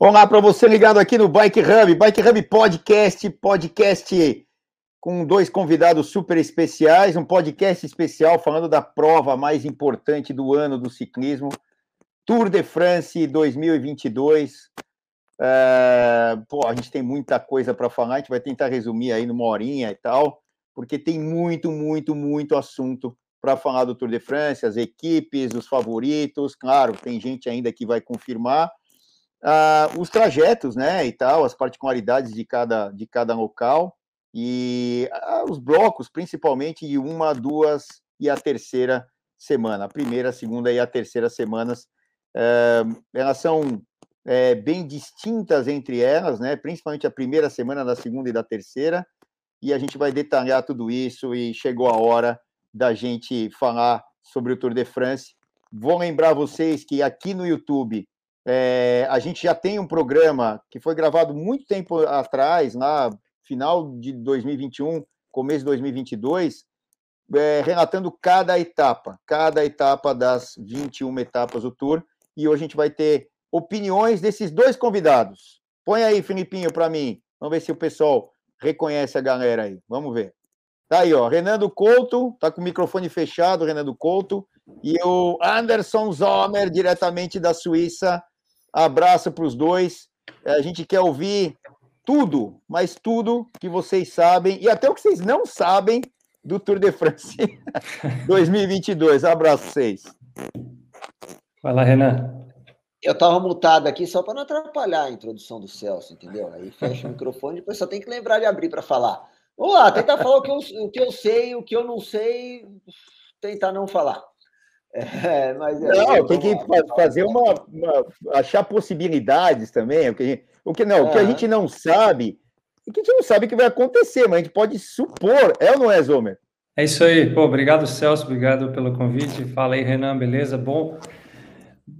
Olá para você ligado aqui no Bike Hub, Bike Hub Podcast, podcast com dois convidados super especiais, um podcast especial falando da prova mais importante do ano do ciclismo, Tour de France 2022. É, pô, a gente tem muita coisa para falar, a gente vai tentar resumir aí numa horinha e tal, porque tem muito, muito, muito assunto para falar do Tour de France, as equipes, os favoritos, claro, tem gente ainda que vai confirmar, uh, os trajetos, né, e tal, as particularidades de cada, de cada local e uh, os blocos, principalmente de uma, duas e a terceira semana. A primeira, a segunda e a terceira semanas, uh, elas são é, bem distintas entre elas, né, principalmente a primeira semana, da segunda e da terceira, e a gente vai detalhar tudo isso e chegou a hora da gente falar sobre o Tour de France. Vou lembrar vocês que aqui no YouTube é, a gente já tem um programa que foi gravado muito tempo atrás, na final de 2021, começo de 2022, é, relatando cada etapa, cada etapa das 21 etapas do Tour. E hoje a gente vai ter opiniões desses dois convidados. Põe aí, Filipinho, para mim. Vamos ver se o pessoal reconhece a galera aí. Vamos ver. Tá aí, ó. Renando Couto, tá com o microfone fechado, Renando Couto. E o Anderson Zomer, diretamente da Suíça, Abraço para os dois. A gente quer ouvir tudo, mas tudo que vocês sabem e até o que vocês não sabem do Tour de France 2022. Abraço a vocês. Vai lá, Renan. Eu estava mutado aqui só para não atrapalhar a introdução do Celso, entendeu? Aí fecha o microfone, depois só tem que lembrar de abrir para falar. Vamos lá, tentar falar o que, eu, o que eu sei, o que eu não sei, tentar não falar. É, mas é, não, tem que fazer uma, uma, achar possibilidades também. O que, gente, o que não, o que a gente não sabe, o que a gente não sabe que vai acontecer, mas a gente pode supor, é ou não é, Zomer? É isso aí, pô, obrigado Celso, obrigado pelo convite. Fala aí, Renan, beleza? Bom,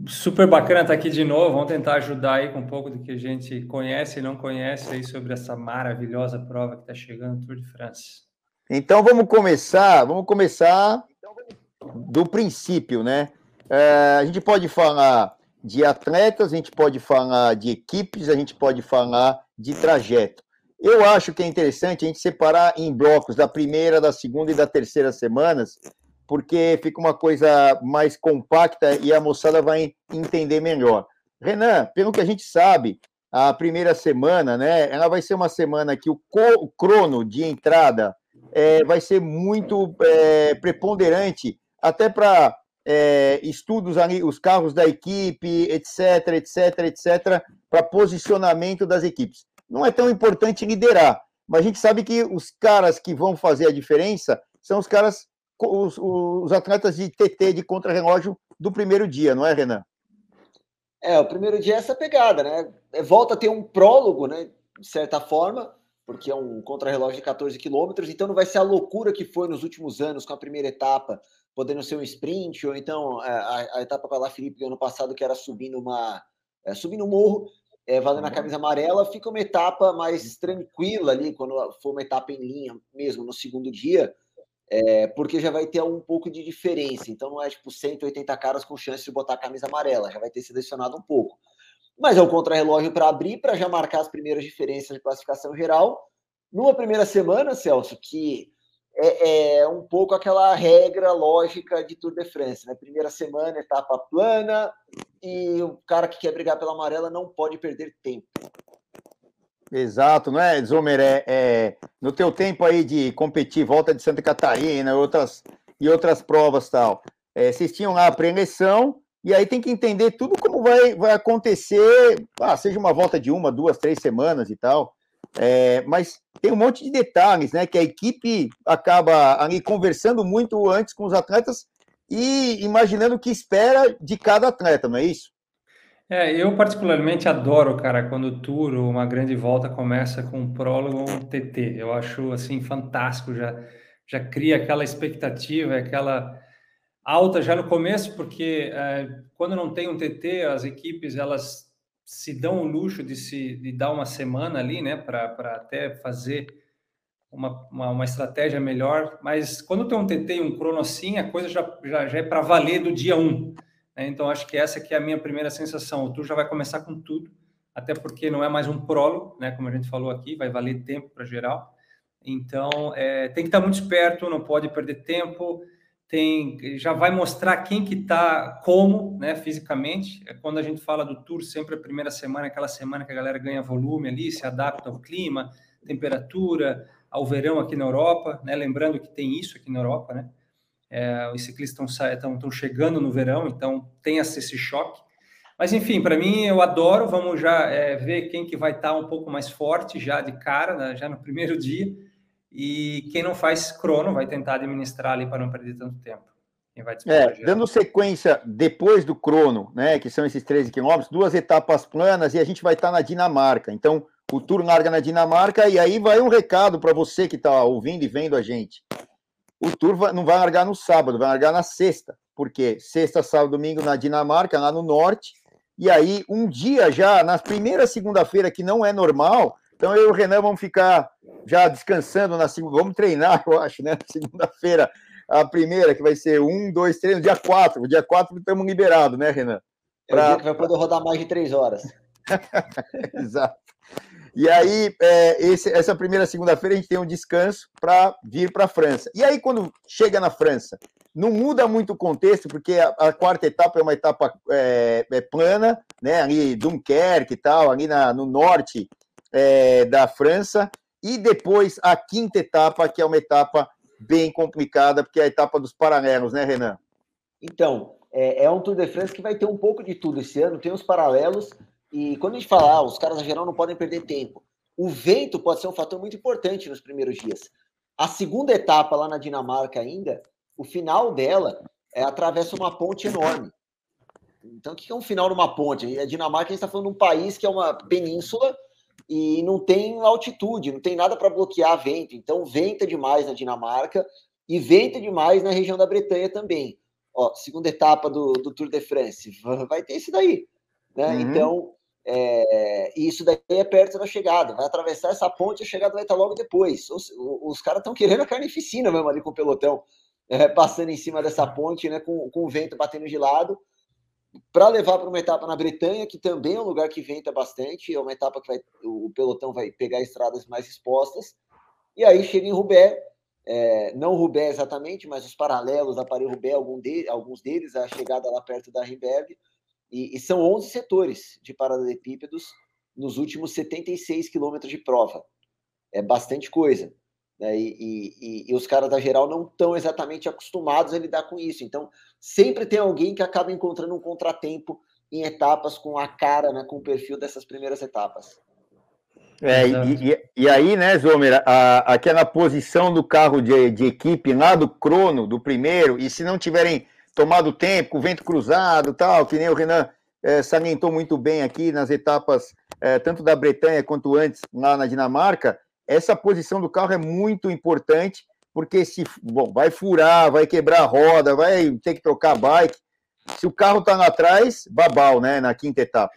super bacana estar aqui de novo. Vamos tentar ajudar aí com um pouco do que a gente conhece e não conhece aí sobre essa maravilhosa prova que está chegando, Tour de France. Então vamos começar, vamos começar do princípio, né? É, a gente pode falar de atletas, a gente pode falar de equipes, a gente pode falar de trajeto. Eu acho que é interessante a gente separar em blocos da primeira, da segunda e da terceira semanas, porque fica uma coisa mais compacta e a moçada vai entender melhor. Renan, pelo que a gente sabe, a primeira semana, né, ela vai ser uma semana que o, crono de entrada é, vai ser muito é, preponderante até para é, estudos ali, os carros da equipe, etc, etc, etc, para posicionamento das equipes. Não é tão importante liderar, mas a gente sabe que os caras que vão fazer a diferença são os caras, os, os atletas de TT, de contrarrelógio do primeiro dia, não é, Renan? É, o primeiro dia é essa pegada, né? É, volta a ter um prólogo, né? De certa forma, porque é um contrarrelógio de 14 quilômetros, então não vai ser a loucura que foi nos últimos anos com a primeira etapa, podendo ser um sprint, ou então é, a, a etapa para lá, Felipe, ano passado, que era subindo uma é, subindo um morro, é, valendo a uhum. camisa amarela, fica uma etapa mais tranquila ali, quando for uma etapa em linha mesmo, no segundo dia, é, porque já vai ter um pouco de diferença. Então não é tipo 180 caras com chance de botar a camisa amarela, já vai ter selecionado um pouco. Mas é o contra-relógio para abrir, para já marcar as primeiras diferenças de classificação geral. Numa primeira semana, Celso, que é, é, um pouco aquela regra lógica de Tour de France, né? Primeira semana, etapa plana, e o cara que quer brigar pela amarela não pode perder tempo. Exato, não é, Zomer? É, é, no teu tempo aí de competir, volta de Santa Catarina outras, e outras provas tal, é, vocês tinham lá a preleção, e aí tem que entender tudo como vai, vai acontecer, ah, seja uma volta de uma, duas, três semanas e tal. É, mas tem um monte de detalhes, né? Que a equipe acaba ali conversando muito antes com os atletas e imaginando o que espera de cada atleta, não é isso? É, eu particularmente adoro, cara, quando o tour, uma grande volta começa com um prólogo um TT. Eu acho assim fantástico, já já cria aquela expectativa, aquela alta já no começo, porque é, quando não tem um TT, as equipes elas se dão o luxo de se de dar uma semana ali, né, para até fazer uma, uma, uma, estratégia melhor. Mas quando tem um TT e um crono assim, a coisa já, já, já é para valer do dia 1. Um, né? Então, acho que essa que é a minha primeira sensação. O tour já vai começar com tudo. até porque não é mais um prólogo, né? Como a gente falou aqui, vai valer tempo para geral. Então, é, tem que estar muito esperto, não pode perder tempo. Tem, já vai mostrar quem que está como, né, fisicamente. É quando a gente fala do tour, sempre a primeira semana, aquela semana que a galera ganha volume ali, se adapta ao clima, temperatura, ao verão aqui na Europa, né? Lembrando que tem isso aqui na Europa, né? É, os ciclistas estão chegando no verão, então tem esse choque. Mas enfim, para mim eu adoro. Vamos já é, ver quem que vai estar tá um pouco mais forte já de cara, né, já no primeiro dia. E quem não faz crono vai tentar administrar ali para não perder tanto tempo. É, dando sequência depois do crono, né, que são esses 13 quilômetros, duas etapas planas e a gente vai estar tá na Dinamarca. Então, o tour larga na Dinamarca e aí vai um recado para você que está ouvindo e vendo a gente. O tour vai, não vai largar no sábado, vai largar na sexta. Porque sexta, sábado, domingo na Dinamarca, lá no norte, e aí, um dia já, na primeira segunda-feira, que não é normal, então eu e o Renan vamos ficar já descansando na segunda, vamos treinar, eu acho, né? Segunda-feira, a primeira, que vai ser um, dois, três, no dia quatro. O dia quatro estamos liberados, né, Renan? Pra... É o dia que vai poder rodar mais de três horas. Exato. E aí, é, esse, essa primeira segunda-feira, a gente tem um descanso para vir para a França. E aí, quando chega na França, não muda muito o contexto, porque a, a quarta etapa é uma etapa é, é plana, né? Ali Dunkerque e tal, ali na, no norte é, da França. E depois a quinta etapa, que é uma etapa bem complicada, porque é a etapa dos paralelos, né, Renan? Então, é, é um Tour de France que vai ter um pouco de tudo esse ano, tem os paralelos, e quando a gente fala, ah, os caras na geral não podem perder tempo, o vento pode ser um fator muito importante nos primeiros dias. A segunda etapa lá na Dinamarca ainda, o final dela é, atravessa uma ponte enorme. Então, o que é um final numa ponte? A Dinamarca, está falando de um país que é uma península e não tem altitude, não tem nada para bloquear vento. Então, venta demais na Dinamarca e venta demais na região da Bretanha também. Ó, segunda etapa do, do Tour de France, vai ter isso daí. Né? Uhum. Então, é, isso daí é perto da chegada. Vai atravessar essa ponte, a chegada vai estar logo depois. Os, os caras estão querendo a carnificina mesmo ali com o pelotão é, passando em cima dessa ponte, né, com, com o vento batendo de lado, para levar para uma etapa na Bretanha, que também é um lugar que venta bastante, é uma etapa que vai, o pelotão vai pegar estradas mais expostas, e aí chega em Roubaix, é, não Roubaix exatamente, mas os paralelos da Paris-Roubaix, algum de, alguns deles, a chegada lá perto da Rimberg, e, e são 11 setores de paralelepípedos nos últimos 76 quilômetros de prova. É bastante coisa. Né? E, e, e, os caras da geral não estão exatamente acostumados a lidar com isso. Então, sempre tem alguém que acaba encontrando um contratempo em etapas com a cara, né, com o perfil dessas primeiras etapas. É, e, e, aí, né, Zomer, a, aquela posição do carro de, de, equipe lá do crono, do primeiro, e se não tiverem tomado tempo, com o vento cruzado tal, que nem o Renan é, salientou muito bem aqui nas etapas, é, tanto da Bretanha quanto antes lá na Dinamarca, essa posição do carro é muito importante, porque se bom, vai furar, vai quebrar a roda, vai ter que trocar a bike. Se o carro está lá atrás, babau, né? Na quinta etapa.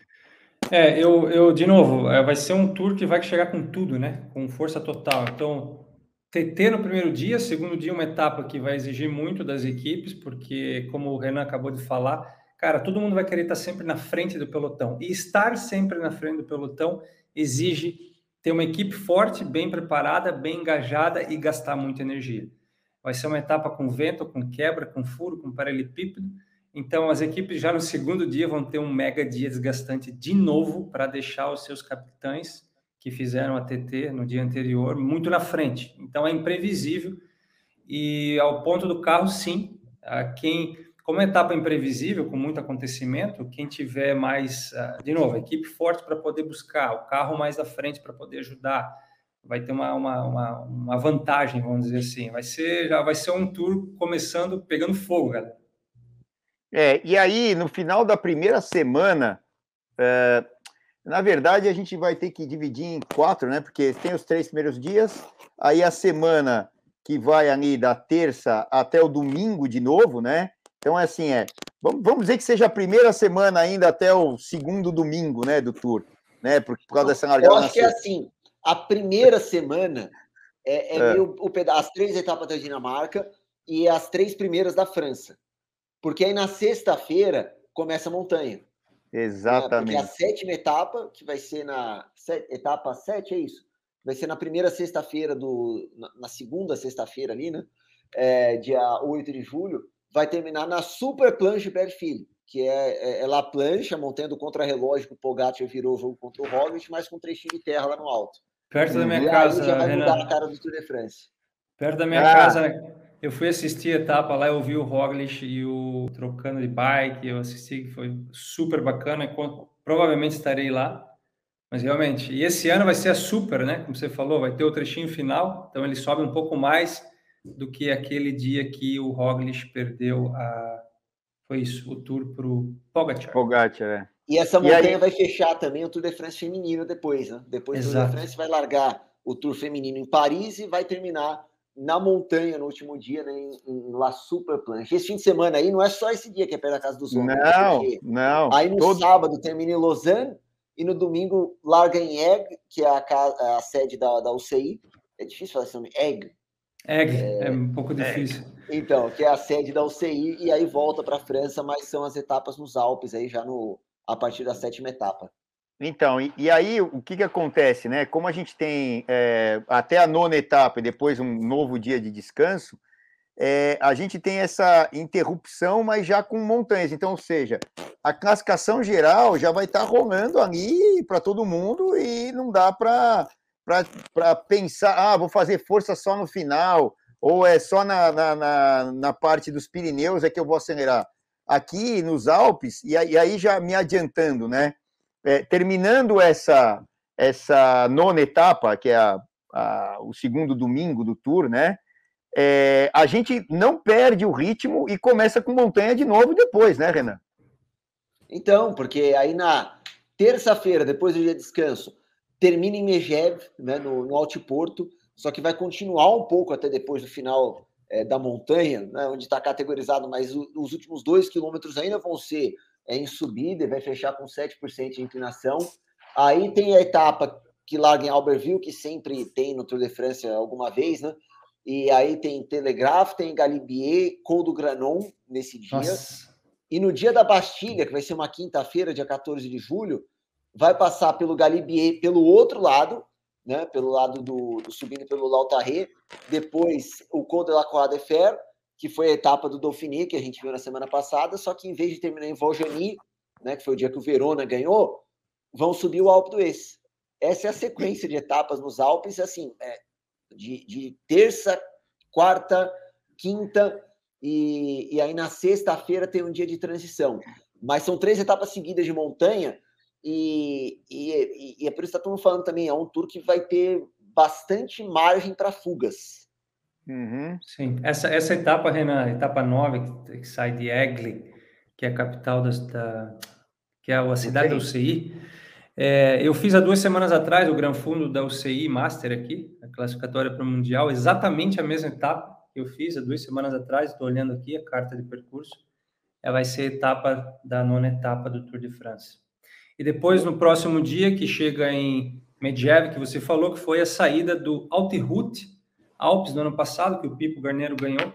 É, eu, eu de novo, é, vai ser um tour que vai chegar com tudo, né? Com força total. Então, TT no primeiro dia, segundo dia, uma etapa que vai exigir muito das equipes, porque, como o Renan acabou de falar, cara, todo mundo vai querer estar sempre na frente do pelotão. E estar sempre na frente do pelotão exige ter uma equipe forte, bem preparada, bem engajada e gastar muita energia. Vai ser uma etapa com vento, com quebra, com furo, com paralelepípedo. Então, as equipes já no segundo dia vão ter um mega dia desgastante de novo para deixar os seus capitães que fizeram a TT no dia anterior muito na frente. Então, é imprevisível. E ao ponto do carro, sim, quem como é etapa imprevisível, com muito acontecimento, quem tiver mais, ah, de novo, equipe forte para poder buscar, o carro mais à frente para poder ajudar, vai ter uma, uma, uma, uma, vantagem, vamos dizer assim. Vai ser, já vai ser um tour começando pegando fogo, galera. É, e aí, no final da primeira semana, é, na verdade, a gente vai ter que dividir em quatro, né? Porque tem os três primeiros dias, aí a semana que vai ali da terça até o domingo de novo, né? Então, é assim, é. Vamos dizer que seja a primeira semana ainda até o segundo domingo, né, do tour, né? Por, por causa dessa largada. Eu acho que é assim. A primeira semana é, é, é. Meio, o peda as três etapas da Dinamarca e as três primeiras da França. Porque aí na sexta-feira começa a montanha. Exatamente. Né? Porque a sétima etapa, que vai ser na etapa 7, é isso? Vai ser na primeira sexta-feira do. Na, na segunda sexta-feira ali, né? É, dia 8 de julho, vai terminar na Super Planche Filho, que é, é, é La Planche, a montanha do contra-relógio que o Pogacar virou o jogo contra o Roglic, mas com um trechinho de terra lá no alto. Perto da minha e casa, já vai Renan. mudar a cara do Tour de France. Perto da minha ah. casa, eu fui assistir a etapa lá, eu vi o Roglic e o trocando de bike, eu assisti, foi super bacana, provavelmente estarei lá. Mas realmente, e esse ano vai ser a super, né? Como você falou, vai ter o trechinho final, então ele sobe um pouco mais do que aquele dia que o Roglic perdeu a. Foi isso, o tour para o Pogacar. Pogacar, é. E essa montanha e aí... vai fechar também o Tour de France feminino depois, né? Depois do Tour de France vai largar o Tour feminino em Paris e vai terminar na montanha no último dia, né, em, em La Super Planche. Esse fim de semana aí não é só esse dia que é perto da casa dos homens. Não, não. Aí no todo... sábado termina em Lausanne e no domingo larga em Egg, que é a, casa, a sede da, da UCI. É difícil falar esse nome, Egg. Egg, é, é um pouco difícil. Então, que é a sede da UCI e aí volta para a França, mas são as etapas nos Alpes aí já no a partir da sétima etapa. Então, e, e, aí o que, que acontece, né? Como a gente tem é, até a nona etapa e depois um novo dia de descanso, é, a gente tem essa interrupção, mas já com montanhas. Então, ou seja, a classificação geral já vai estar tá rolando ali para todo mundo e não dá para pensar, ah, vou fazer força só no final, ou é só na, na, na, na parte dos Pirineus é que eu vou acelerar. Aqui nos Alpes, e aí já me adiantando, né? é, terminando essa, essa nona etapa, que é a, a, o segundo domingo do Tour, né? É, a gente não perde o ritmo e começa com montanha de novo depois, né, Renan? Então, porque aí na terça-feira, depois do dia de descanso, termina em Megève, né, no, no Altiporto, só que vai continuar um pouco até depois do final é, da montanha, né, onde está categorizado, mas o, os últimos dois quilômetros ainda vão ser é em subida e vai fechar com 7% de inclinação. Aí tem a etapa que larga em Albertville, que sempre tem no Tour de France alguma vez, né? E aí tem Telegraph, tem Galibier, Col do Granon nesse dia. Nossa. E no dia da Bastilha, que vai ser uma quinta-feira, dia 14 de julho, vai passar pelo Galibier pelo outro lado, né? Pelo lado do, do subindo pelo Lautarré, depois o Col de la Croix de Fer, que foi a etapa do Dauphiné, que a gente viu na semana passada, só que em vez de terminar em Valjani, né, que foi o dia que o Verona ganhou, vão subir o Alpe d'Huez. Essa é a sequência de etapas nos Alpes, assim, é, de, de, terça, quarta, quinta, e, e aí na sexta-feira tem um dia de transição. Mas são três etapas seguidas de montanha, e, e, e é por isso que estamos falando também, é um tour que vai ter bastante margem para fugas. Uhum. Sim, essa, essa etapa, Renan, etapa 9, que, que sai de Egli, que é a capital das, da, que é a cidade da UCI. É, eu fiz há duas semanas atrás o Gran Fundo da UCI Master aqui, a classificatória para o Mundial, exatamente a mesma etapa que eu fiz há duas semanas atrás, estou olhando aqui a carta de percurso, ela vai ser a etapa da nona etapa do Tour de France. E depois, no próximo dia, que chega em Medjev, que você falou, que foi a saída do Altirut, Alpes do ano passado, que o Pipo Garneiro ganhou,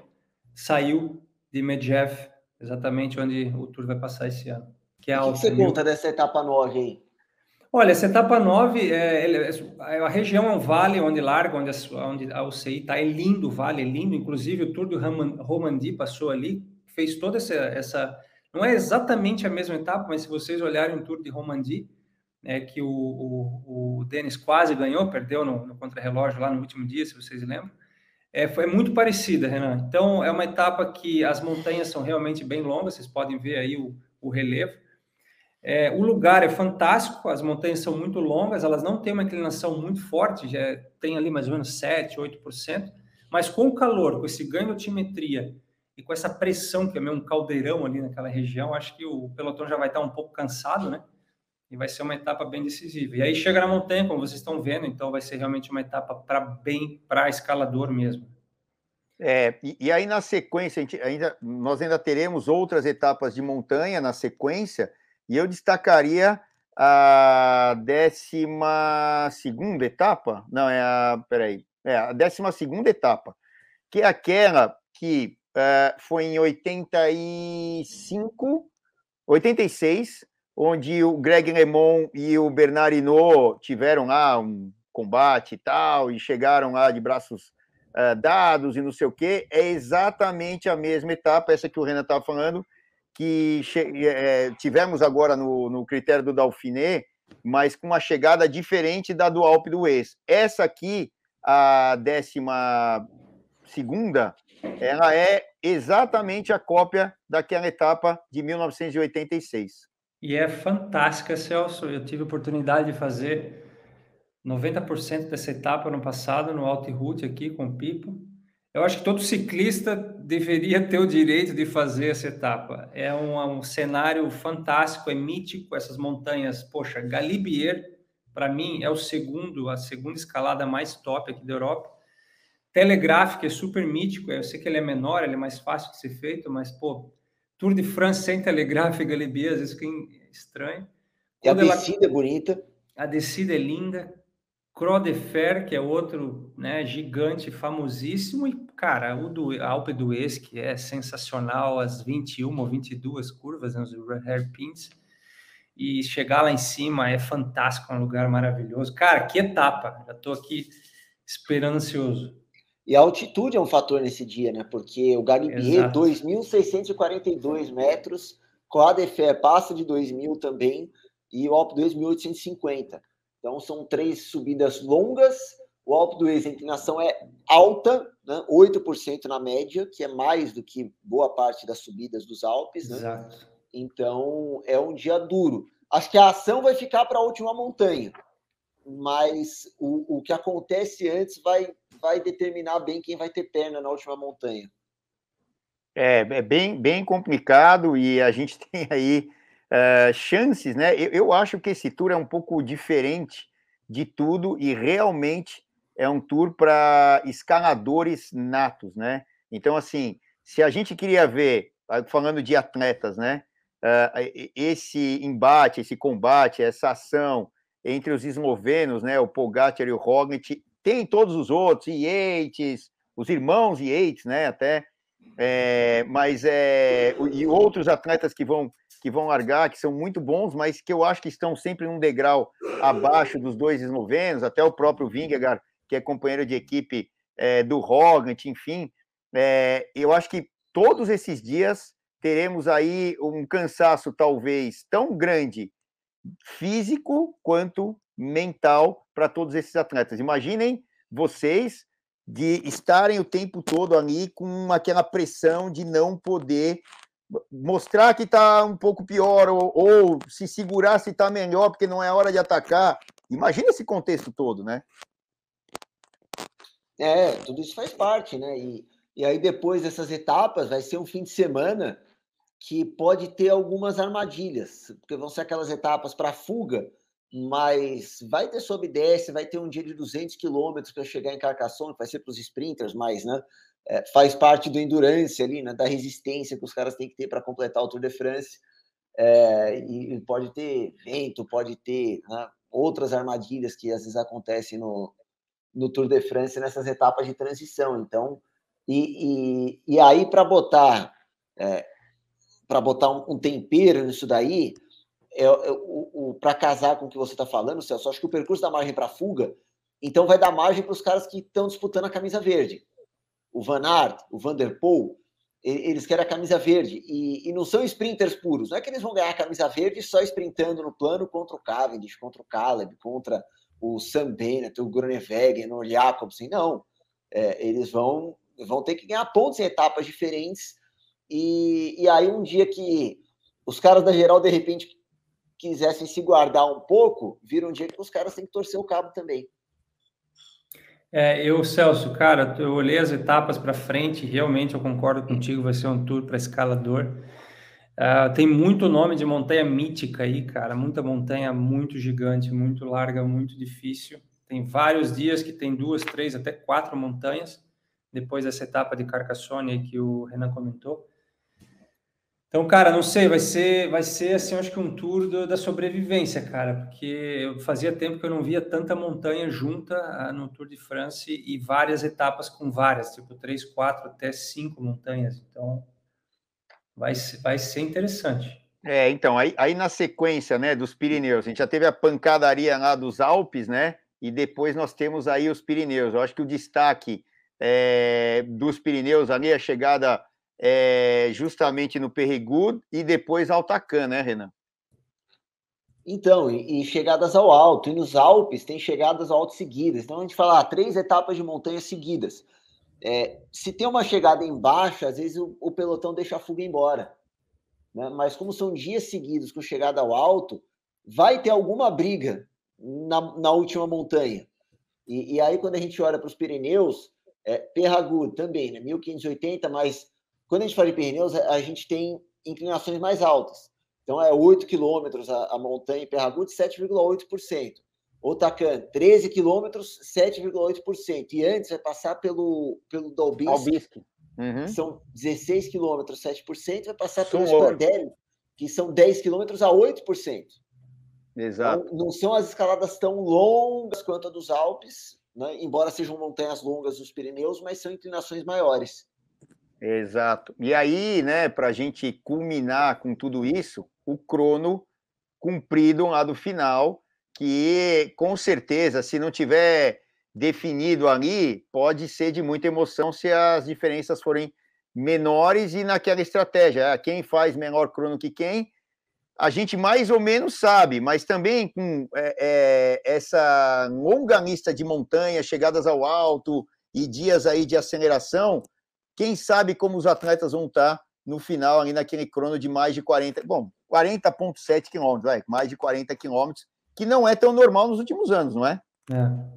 saiu de Medjev, exatamente onde o Tour vai passar esse ano. Que é o que você conta dessa etapa 9 aí? Olha, essa etapa 9, é, é, a região é um vale onde larga, onde a, onde a UCI está, é lindo o vale, é lindo, inclusive o Tour do Romandie passou ali, fez toda essa, essa, não é exatamente a mesma etapa, mas se vocês olharem o Tour de Romandie, é, que o, o, o Denis quase ganhou, perdeu no, no contrarrelógio lá no último dia, se vocês lembram. É, foi muito parecida, Renan. Então, é uma etapa que as montanhas são realmente bem longas, vocês podem ver aí o, o relevo. É, o lugar é fantástico, as montanhas são muito longas, elas não têm uma inclinação muito forte, já tem ali mais ou menos 7, 8%, mas com o calor, com esse ganho de altimetria e com essa pressão, que é meio um caldeirão ali naquela região, acho que o pelotão já vai estar um pouco cansado, né? e vai ser uma etapa bem decisiva. E aí chega na montanha, como vocês estão vendo, então vai ser realmente uma etapa para bem para escalador mesmo. É, e, e, aí na sequência, ainda, nós ainda teremos outras etapas de montanha na sequência, e eu destacaria a décima segunda etapa, não, é a, peraí, é a décima segunda etapa, que é aquela que é, foi em 85, 86, onde o Greg LeMond e o Bernard Hinault tiveram lá um combate e tal, e chegaram lá de braços uh, dados e não sei o quê, é exatamente a mesma etapa, essa que o Renan estava falando, que é, tivemos agora no, no critério do Dauphiné, mas com uma chegada diferente da do Alpe do Ex. Essa aqui, a décima segunda, ela é exatamente a cópia daquela etapa de 1986. E é fantástica, Celso. Eu tive a oportunidade de fazer 90% dessa etapa no passado, no Route aqui com o Pipo. Eu acho que todo ciclista deveria ter o direito de fazer essa etapa. É um, um cenário fantástico, é mítico, essas montanhas. Poxa, Galibier, para mim, é o segundo, a segunda escalada mais top aqui da Europa. Telegráfico é super mítico, eu sei que ele é menor, ele é mais fácil de ser feito, mas, pô, Tour de France sem Telegráfico e Galibier, às vezes fica estranho. E a descida ela... é bonita. A descida é linda. Croix de Fer, que é outro né, gigante, famosíssimo, e, cara, o do Alpe d'Huez, que é sensacional, as 21 ou 22 curvas, né, os hairpins, e chegar lá em cima é fantástico, é um lugar maravilhoso. Cara, que etapa! Já estou aqui esperando ansioso. E a altitude é um fator nesse dia, né? Porque o Galibier, 2.642 metros, Croix de Fer passa de 2.000 também, e o Alpe d'Huez 1.850. Então, são três subidas longas. O Alpe do Ex, a inclinação é alta, né? 8% na média, que é mais do que boa parte das subidas dos Alpes. Né? Exato. Então, é um dia duro. Acho que a ação vai ficar para a última montanha, mas o, o que acontece antes vai, vai determinar bem quem vai ter perna na última montanha. É, é bem, bem complicado e a gente tem aí uh, chances, né? Eu, eu, acho que esse tour é um pouco diferente de tudo e realmente é um tour para escaladores natos, né? Então, assim, se a gente queria ver, falando de atletas, né? Uh, esse embate, esse combate, essa ação entre os eslovenos, né? O Pogacar e o Roglic, tem todos os outros, Yates, os irmãos Yates, né? Até, é, mas é, e outros atletas que vão que vão largar, que são muito bons, mas que eu acho que estão sempre num degrau abaixo dos dois eslovenos, até o próprio Vingegaard, que é companheiro de equipe é, do Roglic, enfim. É, eu acho que todos esses dias teremos aí um cansaço talvez tão grande físico quanto mental para todos esses atletas. Imaginem vocês de estarem o tempo todo ali com aquela pressão de não poder mostrar que está um pouco pior ou, ou se segurar se está melhor porque não é hora de atacar. Imagina esse contexto todo, né? É, tudo isso faz parte, né? E, e aí depois dessas etapas vai ser um fim de semana que pode ter algumas armadilhas, porque vão ser aquelas etapas para fuga, mas vai ter sobe e desce, vai ter um dia de 200 quilômetros para chegar em Carcassonne, vai ser para os sprinters, mas né, é, faz parte do endurance ali, né, da resistência que os caras têm que ter para completar o Tour de France. É, e, pode ter vento, pode ter né, outras armadilhas que às vezes acontecem no, no Tour de France nessas etapas de transição. Então, e, e, e aí para botar é, para botar um, um, tempero nisso daí, é, é o, o para casar com o que você está falando, Celso, acho que o percurso da margem para fuga, então vai dar margem para os caras que estão disputando a camisa verde o Van Aert, o Van der Poel, eles querem a camisa verde e, e, não são sprinters puros. Não é que eles vão ganhar a camisa verde só sprintando no plano contra o Cavendish, contra o Caleb, contra o Sam Bennett, o Groenewegen, o Jacobsen. Não. É, eles vão, vão ter que ganhar pontos em etapas diferentes. E, e aí, um dia que os caras da geral, de repente, quisessem se guardar um pouco, vira um dia que os caras têm que torcer o cabo também. É, eu, Celso, cara, eu olhei as etapas para frente, realmente eu concordo contigo, vai ser um tour para escalador. Uh, tem muito nome de montanha mítica aí, cara, muita montanha muito gigante, muito larga, muito difícil. Tem vários dias que tem duas, três, até quatro montanhas, depois dessa etapa de Carcassonne que o Renan comentou. Então, cara, não sei, vai ser, vai ser assim, acho que um tour do, da sobrevivência, cara, porque eu fazia tempo que eu não via tanta montanha junta uh, no Tour de France e várias etapas com várias, tipo três, quatro, até cinco montanhas. Então, vai, vai ser interessante. É, então, aí, aí na sequência, né, dos Pirineus, a gente já teve a pancadaria lá dos Alpes, né, e depois nós temos aí os Pirineus. Eu acho que o destaque é, dos Pirineus ali, a chegada é, justamente no Perregud e depois Altacan, né, Renan? Então, e, e, chegadas ao alto. E nos Alpes tem chegadas ao alto seguidas. Então a gente fala ah, três etapas de montanha seguidas. É, se tem uma chegada embaixo, às vezes o, o pelotão deixa a fuga embora. Né? Mas como são dias seguidos com chegada ao alto, vai ter alguma briga na, na última montanha. E, e, aí, quando a gente olha para os Pirineus, é, Perragut também, né? 1580, mas quando a gente fala de Pirineus, a, gente tem inclinações mais altas. Então, é 8 quilômetros a, a montanha em Perragut, 7,8%. Otacan, 13 quilômetros, 7,8%. E antes vai passar pelo, pelo Dalbisk, uhum. são 16 quilômetros, 7%. Vai passar pelo Spandelli, que são 10 quilômetros a 8%. Exato. Então, não são as escaladas tão longas quanto a dos Alpes, né? embora sejam montanhas longas dos Pirineus, mas são inclinações maiores. Exato. E aí, né, para a gente culminar com tudo isso, o crono cumprido lá do final, que com certeza, se não tiver definido ali, pode ser de muita emoção se as diferenças forem menores e naquela estratégia, ah, quem faz menor crono que quem, a gente mais ou menos sabe, mas também com é, é, essa longa lista de montanhas, chegadas ao alto e dias aí de aceleração, quem sabe como os atletas vão estar no final ali naquele crono de mais de 40, bom, 40,7 quilômetros, mais de 40 quilômetros, que não é tão normal nos últimos anos, não é? É.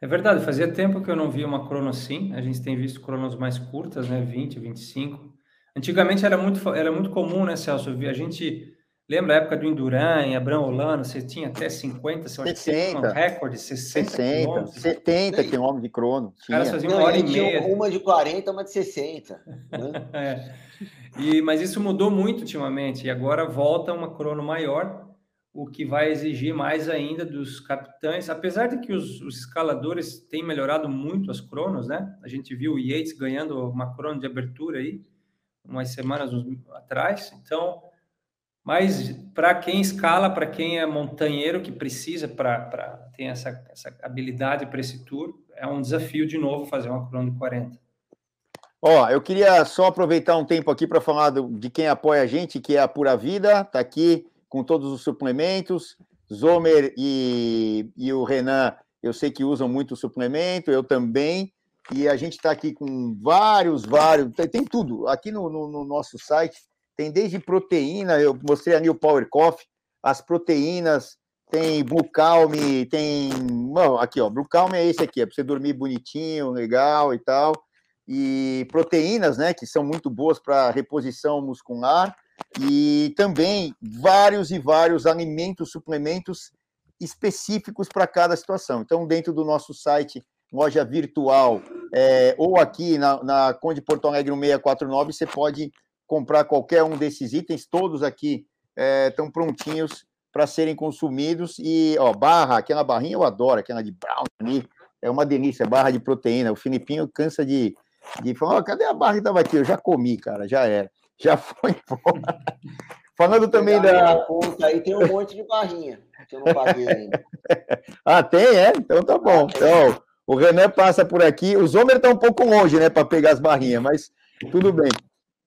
É verdade, fazia tempo que eu não via uma crono assim. A gente tem visto cronos mais curtas, né? 20, 25. Antigamente era muito, era muito comum, né, Celso? A gente lembra a época do Enduran, em Abrão Holanda, você tinha até 50, você 60, um recorde, 60, 60 70 quilômetros de crono. Os caras faziam uma hora e meia. Uma de 40, uma de 60. Né? é. E, mas isso mudou muito ultimamente, e agora volta uma crono maior, o que vai exigir mais ainda dos capitães, apesar de que os, os escaladores têm melhorado muito as cronos, né? A gente viu o Yates ganhando uma crono de abertura aí, umas semanas atrás, então, mas para quem escala, para quem é montanheiro que precisa para ter essa, essa habilidade para esse tour, é um desafio de novo fazer uma crono de 40. Ó, eu queria só aproveitar um tempo aqui para falar do, de quem apoia a gente, que é a Pura Vida, tá aqui com todos os suplementos. Zomer e, e o Renan, eu sei que usam muito suplemento, eu também. E a gente está aqui com vários, vários, tem, tem tudo. Aqui no, no, no, nosso site tem desde proteína, eu mostrei ali o Power Coffee, as proteínas, tem Blue Calm, tem. Bom, aqui, ó, Blue Calm é esse aqui, é para você dormir bonitinho, legal e tal e proteínas, né, que são muito boas para reposição muscular, e também vários e vários alimentos, suplementos específicos para cada situação. Então, dentro do nosso site, loja virtual, é, ou aqui na, na Conde Porto Alegre 1649, você pode comprar qualquer um desses itens, todos aqui estão é, prontinhos para serem consumidos. E, ó, barra, aquela barrinha eu adoro, aquela de brown ali, é uma delícia, barra de proteína. O Filipinho cansa de e falou: oh, cadê a barra que estava aqui? Eu já comi, cara, já era. Já foi embora. Falando também da. Conta, aí tem um monte de barrinha que eu não paguei ainda. ah, tem, é? Então tá bom. Então, o Renan passa por aqui. Os homens estão um pouco longe, né, para pegar as barrinhas, mas tudo bem.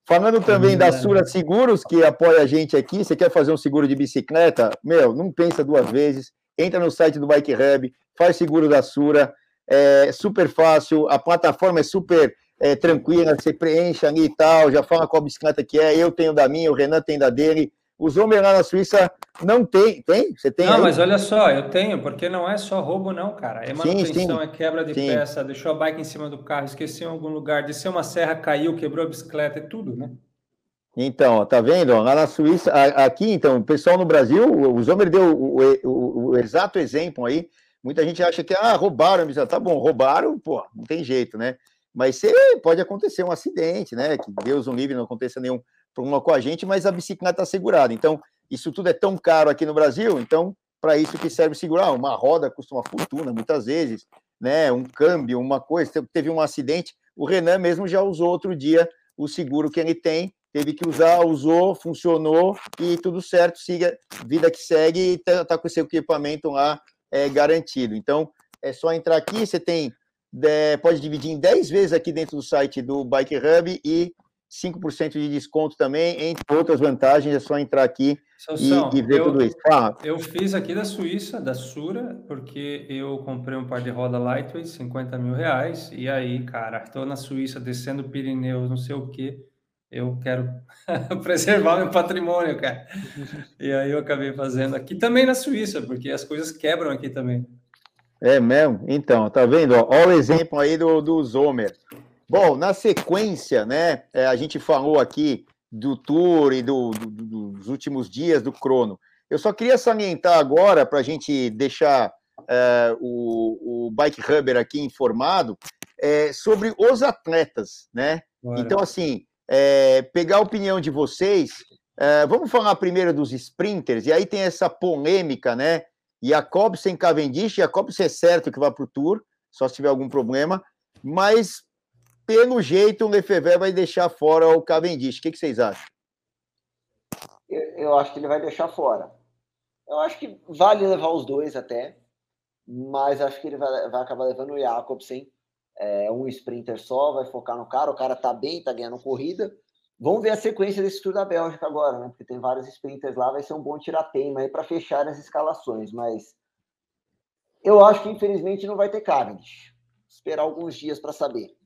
Falando também da Sura Seguros, que apoia a gente aqui, você quer fazer um seguro de bicicleta? Meu, não pensa duas vezes. Entra no site do Bike Hub, faz seguro da Sura. É super fácil, a plataforma é super é, tranquila, você preenche ali e tal, já fala qual bicicleta que é, eu tenho da minha, o Renan tem da dele. Os homens lá na Suíça não tem, tem? Você tem? Não, aí? mas olha só, eu tenho, porque não é só roubo, não, cara. É manutenção, sim, sim. é quebra de sim. peça, deixou a bike em cima do carro, esqueceu em algum lugar, desceu uma serra, caiu, quebrou a bicicleta, é tudo, né? Então, tá vendo? Lá na Suíça, aqui, então, o pessoal no Brasil, o Zomer deu o, o, o, exato exemplo aí. Muita gente acha que, ah, roubaram a bicicleta. Tá bom, roubaram, pô, não tem jeito, né? Mas pode acontecer um acidente, né? Que Deus o livre, não aconteça nenhum problema com a gente, mas a bicicleta está segurada. Então, isso tudo é tão caro aqui no Brasil, então, para isso que serve segurar. Uma roda custa uma fortuna, muitas vezes, né? Um câmbio, uma coisa. Teve um acidente, o Renan mesmo já usou outro dia o seguro que ele tem, teve que usar, usou, funcionou e tudo certo, siga, vida que segue e tá, tá com o seu equipamento lá é, garantido. Então, é só entrar aqui, você tem, é, pode dividir em 10 vezes aqui dentro do site do Bike Hub e 5% de desconto também, entre outras vantagens, é só entrar aqui e, e, ver eu, tudo isso. Eu fiz aqui da Suíça, da Sura, porque eu comprei um par de roda lightweight, 50 mil reais, e aí, cara, estou na Suíça descendo Pirineus, não sei o que, eu quero preservar meu patrimônio, cara. E aí eu acabei fazendo aqui também na Suíça, porque as coisas quebram aqui também. É mesmo? Então, tá vendo? Olha o exemplo aí do, do Zomer. Bom, na sequência, né, é, a gente falou aqui do Tour e do, do, dos últimos dias do Crono. Eu só queria salientar agora, para a gente deixar é, o, o Bike Hubber aqui informado, é, sobre os atletas, né? Então, assim, é, pegar a opinião de vocês. É, vamos falar primeiro dos sprinters, e aí tem essa polêmica, né? Jacobsen, Cavendish, Jacobsen é certo que vai para o Tour, só se tiver algum problema, mas pelo jeito, o Lefebvre vai deixar fora o Cavendish. O que, que vocês acham? Eu, eu, acho que ele vai deixar fora. Eu acho que vale levar os dois até, mas acho que ele vai, vai acabar levando o Jacobsen. É, um sprinter só, vai focar no cara. O cara tá bem, tá ganhando corrida. Vamos ver a sequência desse Tour da Bélgica agora, né? Porque tem vários sprinters lá, vai ser um bom tiratema aí para fechar as escalações. Mas eu acho que infelizmente não vai ter Cavendish. Esperar alguns dias para saber.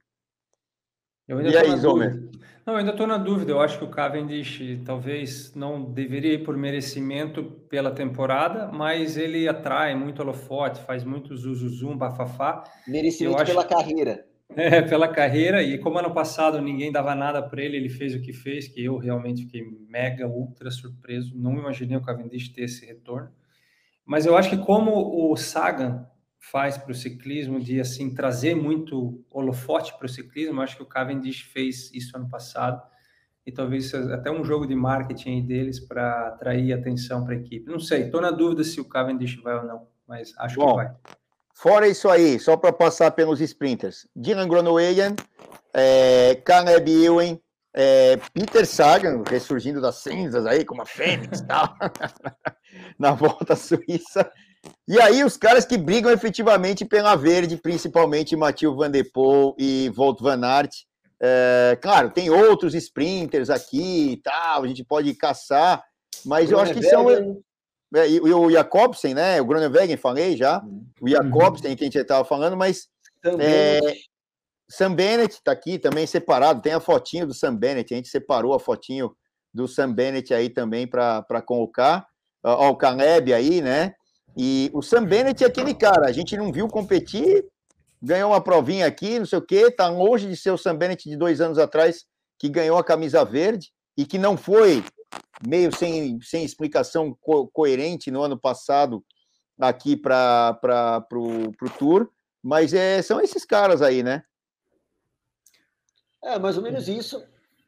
Eu ainda e aí, Zomer? Não, eu ainda estou na dúvida. Eu acho que o Cavendish talvez não deveria ir por merecimento pela temporada, mas ele atrai muito holofote, faz muito zuzuzum, bafafá. Merecimento acho... pela carreira. É, pela carreira, e como ano passado ninguém dava nada para ele, ele fez o que fez, que eu realmente fiquei mega, ultra surpreso. Não imaginei o Cavendish ter esse retorno. Mas eu acho que como o Sagan faz para o ciclismo de assim trazer muito holofote para o ciclismo. Acho que o Cavendish fez isso ano passado e talvez até um jogo de marketing deles para atrair atenção para a equipe. Não sei, estou na dúvida se o Cavendish vai ou não, mas acho Bom, que vai. Fora isso aí, só para passar pelos sprinters, Dylan Groenewegen, é, Caleb Ewan, é, Peter Sagan, ressurgindo das cinzas aí, como a Fênix tal, na volta à Suíça, e aí, os caras que brigam efetivamente pela verde, principalmente Matheus Van Der Poel e Volt Van Aert. É, claro, tem outros sprinters aqui e tal, a gente pode caçar, mas eu acho que são. É, e, o Jacobsen, né? O Groenewegen, falei já. Uhum. O Jacobsen, que a gente estava falando, mas. É, Sam Bennett está aqui também separado. Tem a fotinho do Sam Bennett. A gente separou a fotinho do Sam Bennett aí também para colocar. Ó, o Caleb aí, né? E o Sam Bennett é aquele cara, a gente não viu competir, ganhou uma provinha aqui, não sei o quê, tá longe de ser o Sam Bennett de dois anos atrás, que ganhou a camisa verde e que não foi meio sem, sem explicação co coerente no ano passado aqui para o Tour, mas é, são esses caras aí, né? É, mais ou menos isso.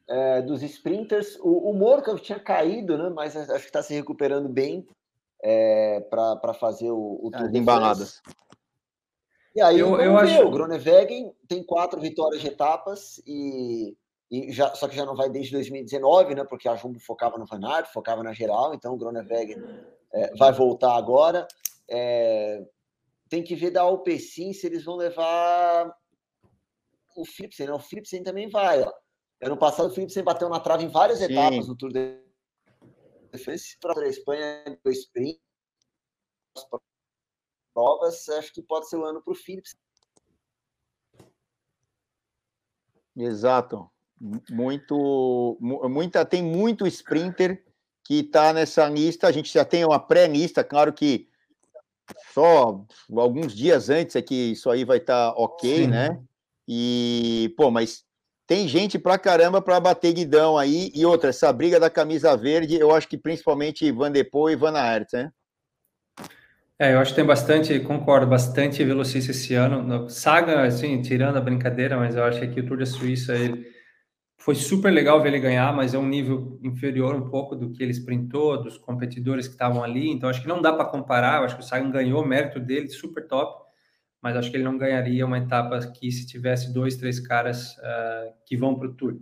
É, dos sprinters, o, o tinha caído, né? Mas acho que está se recuperando bem é, para fazer o, o Tour de embaladas. E aí eu, eu acho... o Groenewegen tem quatro vitórias de etapas e, e, já, só que já não vai desde 2019, né? Porque a Jumbo focava no Van Aert, focava na geral, então o Groenewegen é, vai voltar agora. É, tem que ver da Alpecin se eles vão levar o Philipsen, né? O Philipsen também vai, ó. Ano passado o Philipsen bateu na trave em várias Sim. etapas no Tour de defesa para a Espanha do sprint, provas, acho que pode ser o um ano para o Phillips. Exato. Muito, muita, tem muito sprinter que está nessa lista. A gente já tem uma pré-lista, claro que só alguns dias antes é que isso aí vai estar tá ok, Sim. né? E, pô, mas tem gente pra caramba para bater guidão aí. E outra, essa briga da camisa verde, eu acho que principalmente Van Depo e Van Aert, né? É, eu acho que tem bastante, concordo, bastante velocista esse ano. Saga, assim, tirando a brincadeira, mas eu acho que aqui o Tour da Suíça ele foi super legal ver ele ganhar, mas é um nível inferior um pouco do que ele sprintou, dos competidores que estavam ali. Então acho que não dá para comparar. Eu acho que o Sagan ganhou, mérito dele, super top mas acho que ele não ganharia uma etapa aqui se tivesse dois, três caras uh, que vão para o Tour.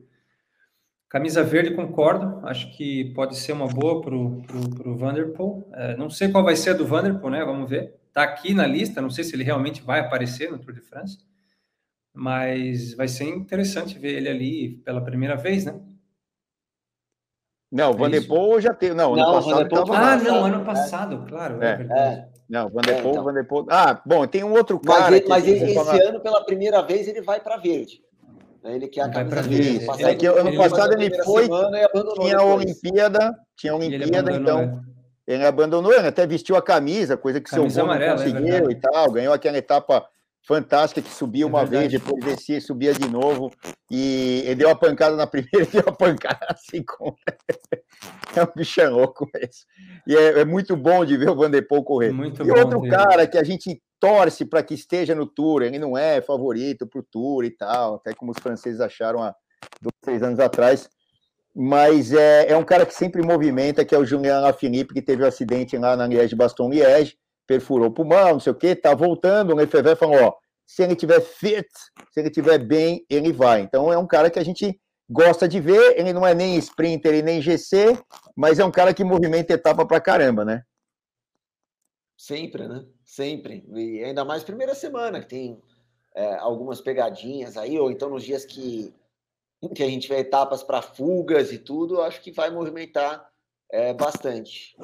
Camisa verde, concordo. Acho que pode ser uma boa para o Vanderpool. É, não sei qual vai ser a do Vanderpool, né? Vamos ver. Está aqui na lista. Não sei se ele realmente vai aparecer no Tour de France. Mas vai ser interessante ver ele ali pela primeira vez, né? Não, o é Vanderpool já teve. Não, não ano passado tava... Ah, não, ano passado, claro. É, é Não, Vanderpool, é, então. Vanderpool. Ah, bom, tem um outro cara. Mas, ele, mas esse falar... ano, pela primeira vez, ele vai para verde. Né? Ele quer a camisa verde. Passado, é que ano ele passado ele foi, tinha a Olimpíada, tinha a Olimpíada, ele então é. ele abandonou, ele até vestiu a camisa, coisa que camisa seu amarela, é conseguiu é e tal, ganhou aquela etapa fantástica que subia é uma vez, depois descia e subia de novo, e ele deu uma pancada na primeira e deu uma pancada assim com... é um bichão louco esse. E é, é, muito bom de ver o Vanderpool correr. Muito e outro cara que a gente torce para que esteja no Tour, ele não é favorito para o Tour e tal, até como os franceses acharam há dois, três anos atrás, mas é, é um cara que sempre movimenta, que é o Julian Lafilippe, que teve um acidente lá na Liège-Baston-Liège, perfurou o pulmão, não sei o quê, tá voltando, o Lefebvre falou, ó, se ele tiver fit, se ele tiver bem, ele vai. Então é um cara que a gente gosta de ver, ele não é nem sprinter e nem GC, mas é um cara que movimenta etapa pra caramba, né? Sempre, né? Sempre. E ainda mais primeira semana, que tem é, algumas pegadinhas aí, ou então nos dias que, que a gente vê etapas para fugas e tudo, acho que vai movimentar é, bastante.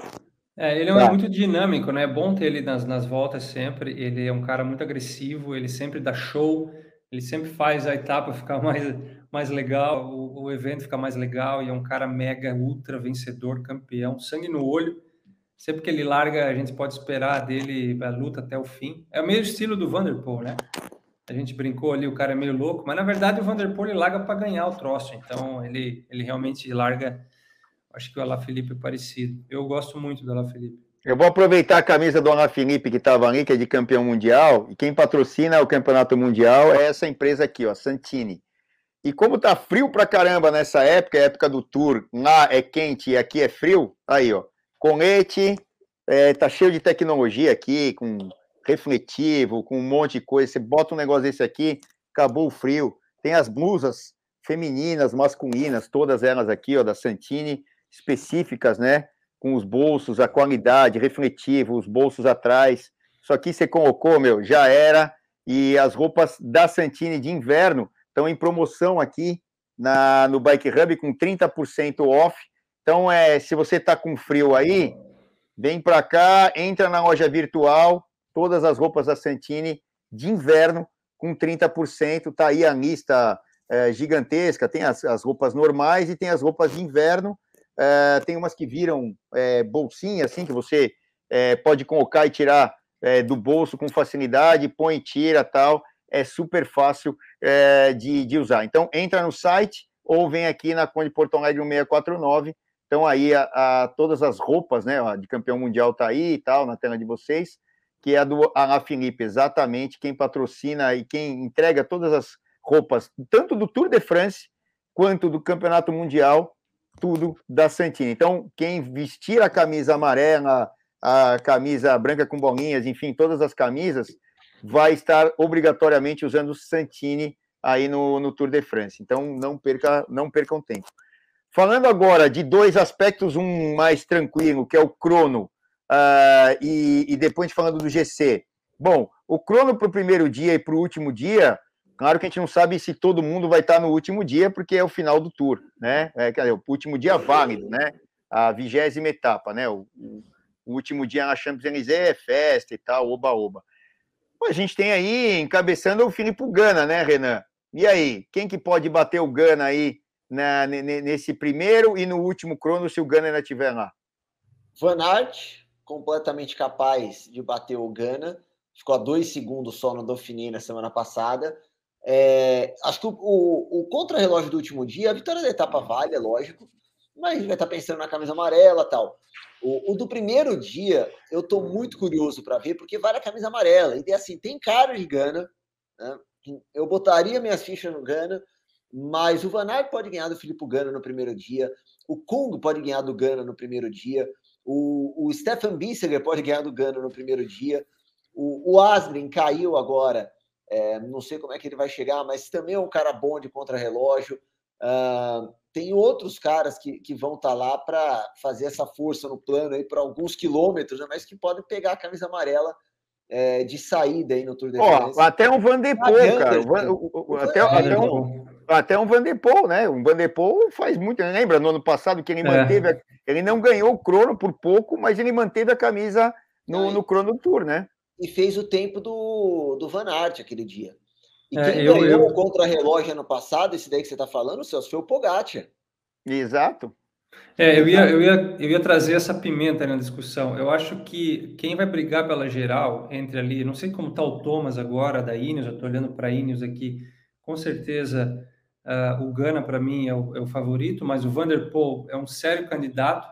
É, ele é tá. muito dinâmico, né? É bom ter ele nas, nas voltas sempre. Ele é um cara muito agressivo, ele sempre dá show, ele sempre faz a etapa ficar mais, mais legal, o, o evento ficar mais legal, e é um cara mega, ultra vencedor, campeão, sangue no olho sempre que ele larga, a gente pode esperar dele a luta até o fim. É o mesmo estilo do Vanderpool, né? A gente brincou ali, o cara é meio louco, mas na verdade o Vanderpool ele larga para ganhar o troço, então ele, ele realmente larga. Acho que o Alaphilippe é parecido. Eu gosto muito do Alaphilippe. Eu vou aproveitar a camisa do Alaphilippe que estava ali, que é de campeão mundial, e quem patrocina o campeonato mundial é essa empresa aqui, ó, Santini. E como tá frio pra caramba nessa época, é época do tour, lá é quente e aqui é frio, aí, ó, Colete, é, tá cheio de tecnologia aqui, com refletivo, com um monte de coisa. Você bota um negócio desse aqui, acabou o frio. Tem as blusas femininas, masculinas, todas elas aqui, ó, da Santini, específicas, né? Com os bolsos, a qualidade, refletivo, os bolsos atrás. Isso aqui você colocou, meu, já era. E as roupas da Santini de inverno estão em promoção aqui na, no Bike Hub com 30% off então, é, se você está com frio aí, vem para cá, entra na loja virtual, todas as roupas da Santini de inverno com 30%. Tá aí a lista é, gigantesca. Tem as, as, roupas normais e tem as roupas de inverno. É, tem umas que viram é, bolsinha, assim, que você é, pode colocar e tirar é, do bolso com facilidade, põe e tira tal. É super fácil de, de usar. Então, entra no site ou vem aqui na Conde Porto Alegre 1649 então aí a, a, todas as roupas, né, de campeão mundial tá aí e tal, na tela de vocês, que é a do Alain Felipe, exatamente, quem patrocina e quem entrega todas as roupas, tanto do Tour de France quanto do Campeonato Mundial, tudo da Santini. Então, quem vestir a camisa amarela, a camisa branca com bolinhas, enfim, todas as camisas, vai estar obrigatoriamente usando Santini aí no, no Tour de France. Então, não perca, não percam tempo. Falando agora de dois aspectos, um mais tranquilo, que é o crono, uh, e, e, depois falando do GC. Bom, o crono para o primeiro dia e para o último dia, claro que a gente não sabe se todo mundo vai estar no último dia, porque é o final do tour, né? É, dizer, o último dia válido, né? A vigésima etapa, né? O, o, o último dia na Champs-Élysées é festa e tal, oba-oba. A gente tem aí encabeçando o Filipe Gana, né, Renan? E aí, quem que pode bater o Gana aí na, nesse primeiro e no último crono, se o Gana ainda estiver lá? Van Aert, completamente capaz de bater o Gana, ficou a dois segundos só no Dauphiné na semana passada. É, acho que o, o, o contra-relógio do último dia, a vitória da etapa vale, é lógico, mas vai estar pensando na camisa amarela tal. O, o do primeiro dia, eu estou muito curioso para ver, porque vale a camisa amarela. E assim, tem cara de Gana. Né? Eu botaria minhas fichas no Gana. Mas o Van Aert pode ganhar do Filipe Gana no primeiro dia, o Kung pode ganhar do Gana no primeiro dia, o, o Stefan Bissiger pode ganhar do Gana no primeiro dia, o, o Asgreen caiu agora, é, não sei como é que ele vai chegar, mas também é um cara bom de contra-relógio. Uh, tem outros caras que, que vão estar tá lá para fazer essa força no plano aí por alguns quilômetros, né, mas que podem pegar a camisa amarela é, de saída aí no Tour de France. Até um Van de Poel, cara. O, o, o, até, até, um, até um Van de Poel, né? Um Van de Poel faz muito. Lembra no ano passado que ele é. manteve. Ele não ganhou o crono por pouco, mas ele manteve a camisa no, no crono Tour, né? E fez o tempo do, do Van Aert aquele dia. E é, quem eu, ganhou o contra-relógio ano passado, esse daí que você está falando, Celso, foi o Pogacar. Exato. É, eu ia, eu, ia, eu ia trazer essa pimenta na discussão. Eu acho que quem vai brigar pela geral entre ali, não sei como está o Thomas agora, da Ineos, eu estou olhando para a Ineos aqui, com certeza uh, o Gana para mim é o, é o, favorito, mas o Vanderpool é um sério candidato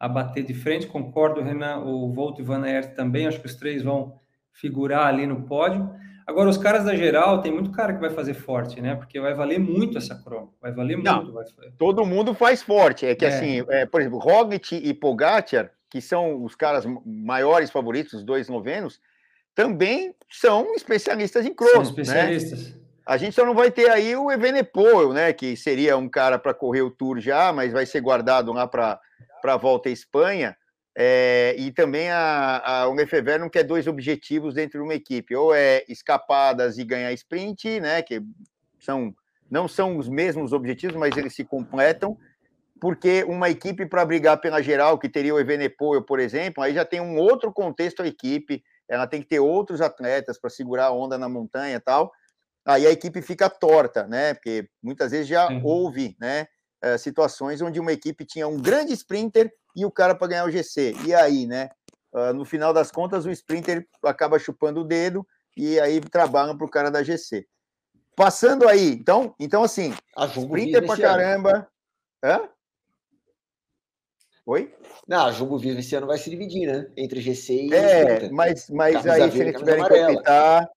a bater de frente. Concordo, Renan, o Volt e Van Aert também, acho que os três vão figurar ali no pódio. Agora, os caras da geral, tem muito cara que vai fazer forte, né? Porque vai valer muito essa crono. Vai valer Não, muito. Vai... Todo mundo faz forte. É que, é. assim, é, por exemplo, Roglic e Pogacar, que são os caras maiores favoritos, os dois novenos, também são especialistas em crono. São né? especialistas. Né? A gente só não vai ter aí o Evenepoel, né? Que seria um cara para correr o Tour já, mas vai ser guardado lá para a volta à Espanha. É, e também a, a Unifever não quer dois objetivos dentro de uma equipe, ou é escapadas e ganhar sprint, né, que são, não são os mesmos objetivos, mas eles se completam, porque uma equipe para brigar pela geral, que teria o Evenepoel, por exemplo, aí já tem um outro contexto a equipe, ela tem que ter outros atletas para segurar a onda na montanha e tal, aí a equipe fica torta, né, porque muitas vezes já uhum. houve, né, eh, situações onde uma equipe tinha um grande sprinter e o cara para ganhar o GC. E aí, né? Uh, no final das contas, o sprinter acaba chupando o dedo e aí trabalham para o cara da GC. Passando aí, então, então assim, sprinter para caramba. Hã? Oi? Não, a Jumbo Viva esse ano vai se dividir, né? Entre GC e. É, mas, mas aí, se eles tiverem que optar,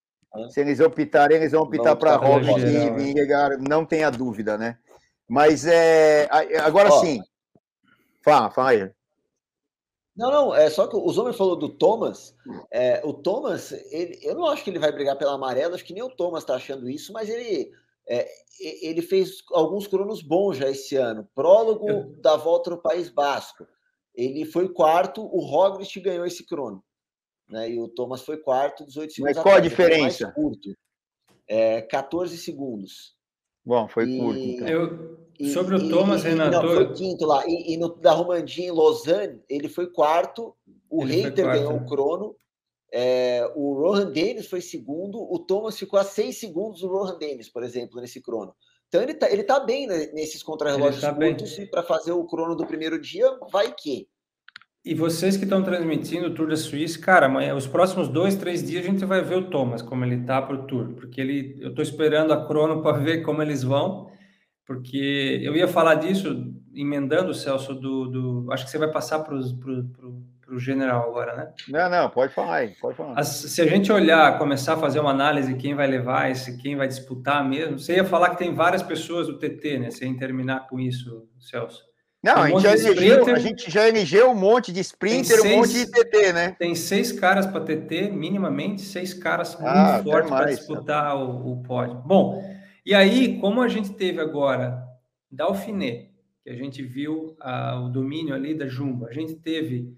se eles optarem, eles vão optar para Roglic e Vingegaard, não tenha dúvida, né? Mas é. Agora Ó, sim. Fala, fala aí. Não, não, é só que o Zomer falou do Thomas. É, o Thomas, ele, eu não acho que ele vai brigar pela amarela, acho que nem o Thomas está achando isso, mas ele, é, ele fez alguns cronos bons já esse ano. Prólogo eu... da volta no País Basco. Ele foi quarto, o Roglic ganhou esse crono. Né? E o Thomas foi quarto, 18 segundos. Mas qual a diferença? curto. É, 14 segundos. Bom, foi e... curto. Então. Eu, Sobre o Thomas, e, Renato. Não, foi quinto lá. E, e no, da Romandinha em Lausanne, ele foi quarto. O Reiter ganhou o crono. É, o Rohan Dennis foi segundo. O Thomas ficou a seis segundos do Rohan Dennis, por exemplo, nesse crono. Então ele tá, ele tá bem né, nesses contrarrelógios tá curtos e para fazer o crono do primeiro dia, vai que. E vocês que estão transmitindo o Tour da Suíça, cara, amanhã, os próximos dois, três dias a gente vai ver o Thomas, como ele tá para o Tour, porque ele, eu estou esperando a crono para ver como eles vão porque eu ia falar disso, emendando, Celso, do, do acho que você vai passar para o general agora, né? Não, não, pode falar aí, pode falar. Se a gente olhar, começar a fazer uma análise quem vai levar esse, quem vai disputar mesmo, você ia falar que tem várias pessoas do TT, né? Você ia terminar com isso, Celso. Não, um a, gente já elegeu, a gente já elegeu um monte de sprinter, seis, um monte de TT, né? Tem seis caras para TT, minimamente, seis caras ah, muito fortes para disputar o, o pódio. Bom, e aí, como a gente teve agora da Alfiné, que a gente viu ah, o domínio ali da Jumbo, a gente teve,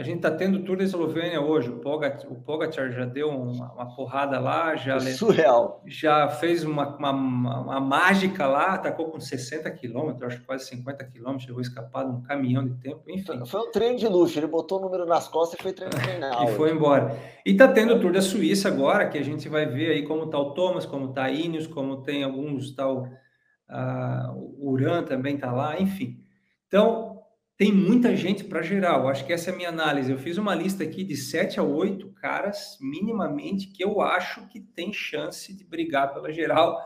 a gente está tendo o Tour da Eslovênia hoje, o Pogacar, o Pogacar já deu uma, uma porrada lá, já é surreal, já fez uma, uma, uma, mágica lá, atacou com 60 quilômetros, acho que quase 50 quilômetros, chegou escapado um caminhão de tempo, enfim. Foi um treino de luxo, ele botou o número nas costas e foi treinar. e foi embora. E está tendo o Tour da Suíça agora, que a gente vai ver aí como está o Thomas, como está a Ineos, como tem alguns tal, uh, o Uran também está lá, enfim. Então, tem muita gente para geral. Acho que essa é a minha análise. Eu fiz uma lista aqui de sete a oito caras, minimamente, que eu acho que tem chance de brigar pela geral.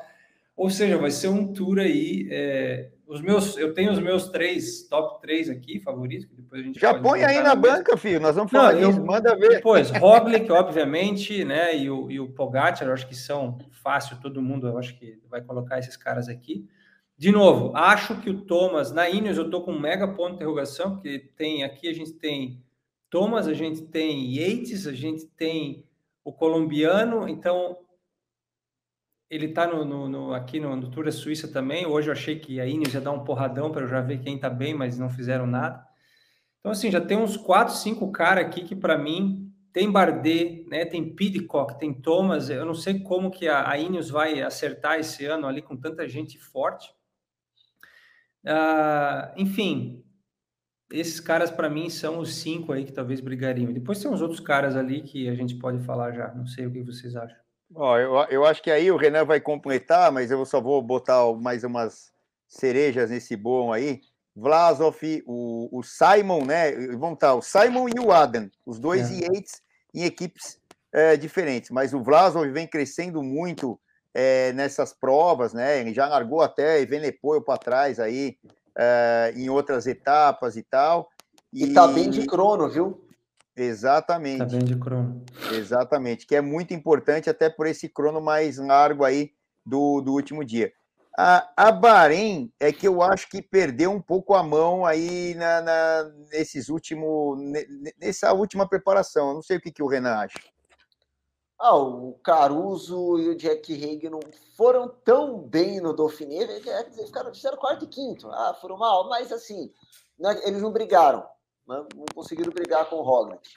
Ou seja, vai ser um tour aí. É, os meus, eu tenho os meus três, top três aqui, favoritos, que depois a gente Já põe aí na banca, filho. Nós vamos falar Não, disso, eu, manda ver. Depois, Roglic, obviamente, né? E o, e o Pogacar, eu acho que são fácil, todo mundo, eu acho que vai colocar esses caras aqui. De novo, acho que o Thomas, na Ineos eu estou com um mega ponto de interrogação, porque tem aqui a gente tem Thomas, a gente tem Yates, a gente tem o colombiano, então ele está no, no, no, aqui no, no, Tour da Suíça também. Hoje eu achei que a Ineos ia dar um porradão para eu já ver quem está bem, mas não fizeram nada. Então, assim, já tem uns quatro, cinco caras aqui que, para mim, tem Bardet, né? Tem Pidcock, tem Thomas. Eu não sei como que a, a Ineos vai acertar esse ano ali com tanta gente forte. Uh, enfim, esses caras para mim são os cinco aí que talvez brigariam. Depois tem uns outros caras ali que a gente pode falar já. Não sei o que vocês acham. Ó, eu, eu acho que aí o Renan vai completar, mas eu só vou botar mais umas cerejas nesse bom aí. Vlasov, o, o Simon, né? Vamos estar, o Simon e o Adam, os dois é. Yates em equipes é, diferentes. Mas o Vlasov vem crescendo muito é, nessas provas, né? Ele já largou até Evenepoel para trás aí é, em outras etapas e tal. E, e tá bem de crono, viu? Exatamente. Tá bem de crono. Exatamente, que é muito importante até por esse crono mais largo aí do, do último dia. A, a Bahrein é que eu acho que perdeu um pouco a mão aí na, na nesses últimos, nessa última preparação. Eu não sei o que, que o Renan acha. Ah, o Caruso e o Jack Hague não foram tão bem no Dauphiné, eles ficaram, fizeram quarto e quinto. Ah, foram mal, mas assim, é, eles não brigaram, né? não conseguiram brigar com o Roglic.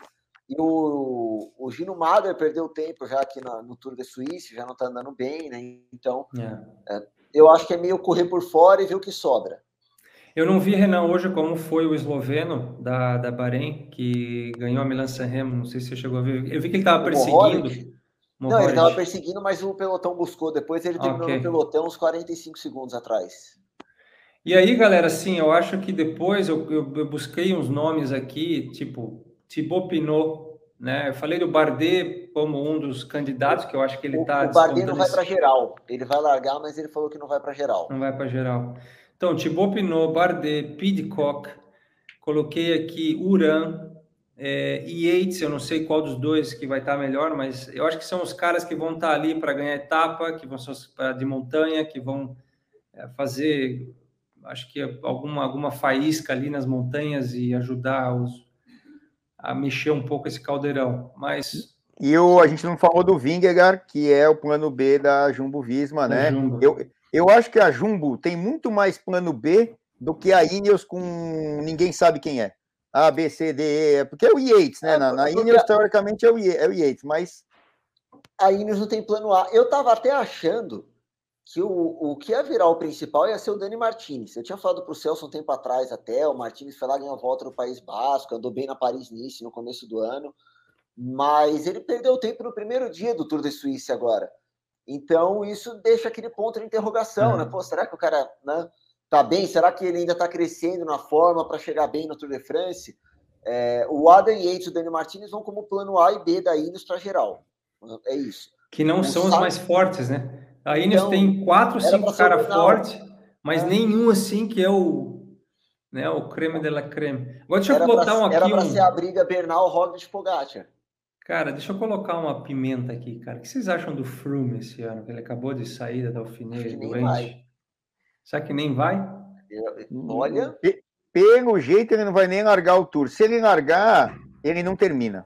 E o, o Gino Mader perdeu tempo já aqui na, no Tour de Suíça, já não está andando bem, né? Então, é. É, eu acho que é meio correr por fora e ver o que sobra. Eu não vi, Renan, hoje como foi o esloveno da, da Bahrein, que ganhou a Milan San Remo, não sei se você chegou a ver. Eu vi que ele estava perseguindo. Não, ele estava perseguindo, mas o pelotão buscou. Depois ele terminou okay. no pelotão uns 45 segundos atrás. E aí, galera, assim, eu acho que depois eu, eu, eu busquei uns nomes aqui, tipo Thibaut Pinot, né? Eu falei do Bardet como um dos candidatos, que eu acho que ele está. O, o Bardet não vai para geral. Ele vai largar, mas ele falou que não vai para geral. Não vai para geral. Então, Thibaut Pinot, Bardet, Pidcock, coloquei aqui Uran é, e Yates, eu não sei qual dos dois que vai estar melhor, mas eu acho que são os caras que vão estar ali para ganhar etapa, que vão ser de montanha, que vão é, fazer, acho que alguma, alguma faísca ali nas montanhas e ajudar os, a mexer um pouco esse caldeirão. Mas e o, a gente não falou do Vingegaard, que é o plano B da Jumbo Visma, né? Jumbo. Eu, eu acho que a Jumbo tem muito mais plano B do que a Ineos com ninguém sabe quem é. A, B, C, D, E, é porque é o Yates, né? É, na, na Ineos, teoricamente, é o, é o Yates, mas. A Ineos não tem plano A. Eu tava até achando que o, o que ia virar o principal ia ser o Dani Martinez. Eu tinha falado para o Celso um tempo atrás até, o Martinez foi lá ganhar volta no País Basco, andou bem na Paris-Nice no começo do ano, mas ele perdeu tempo no primeiro dia do Tour de Suíça agora. Então, isso deixa aquele ponto de interrogação, uhum. né? Pô, será que o cara né, tá bem? Será que ele ainda está crescendo na forma para chegar bem no Tour de France? É, o Adam Yates e o Dani Martinez vão como plano A e B da Ineos para geral. É isso. Que não o são os mais fortes, né? A Ineos então, tem quatro, cinco caras fortes, mas é. nenhum assim que é o, né, o creme de la creme. Agora deixa era eu botar pra, um aqui. Era para um... ser a briga Bernal, Roglic, Pogacar. Cara, deixa eu colocar uma pimenta aqui, cara. O que vocês acham do Froome esse ano? Ele acabou de sair da alfinete doente. Será que nem vai? olha. Pelo jeito, ele não vai nem largar o tour. Se ele largar, ele não termina.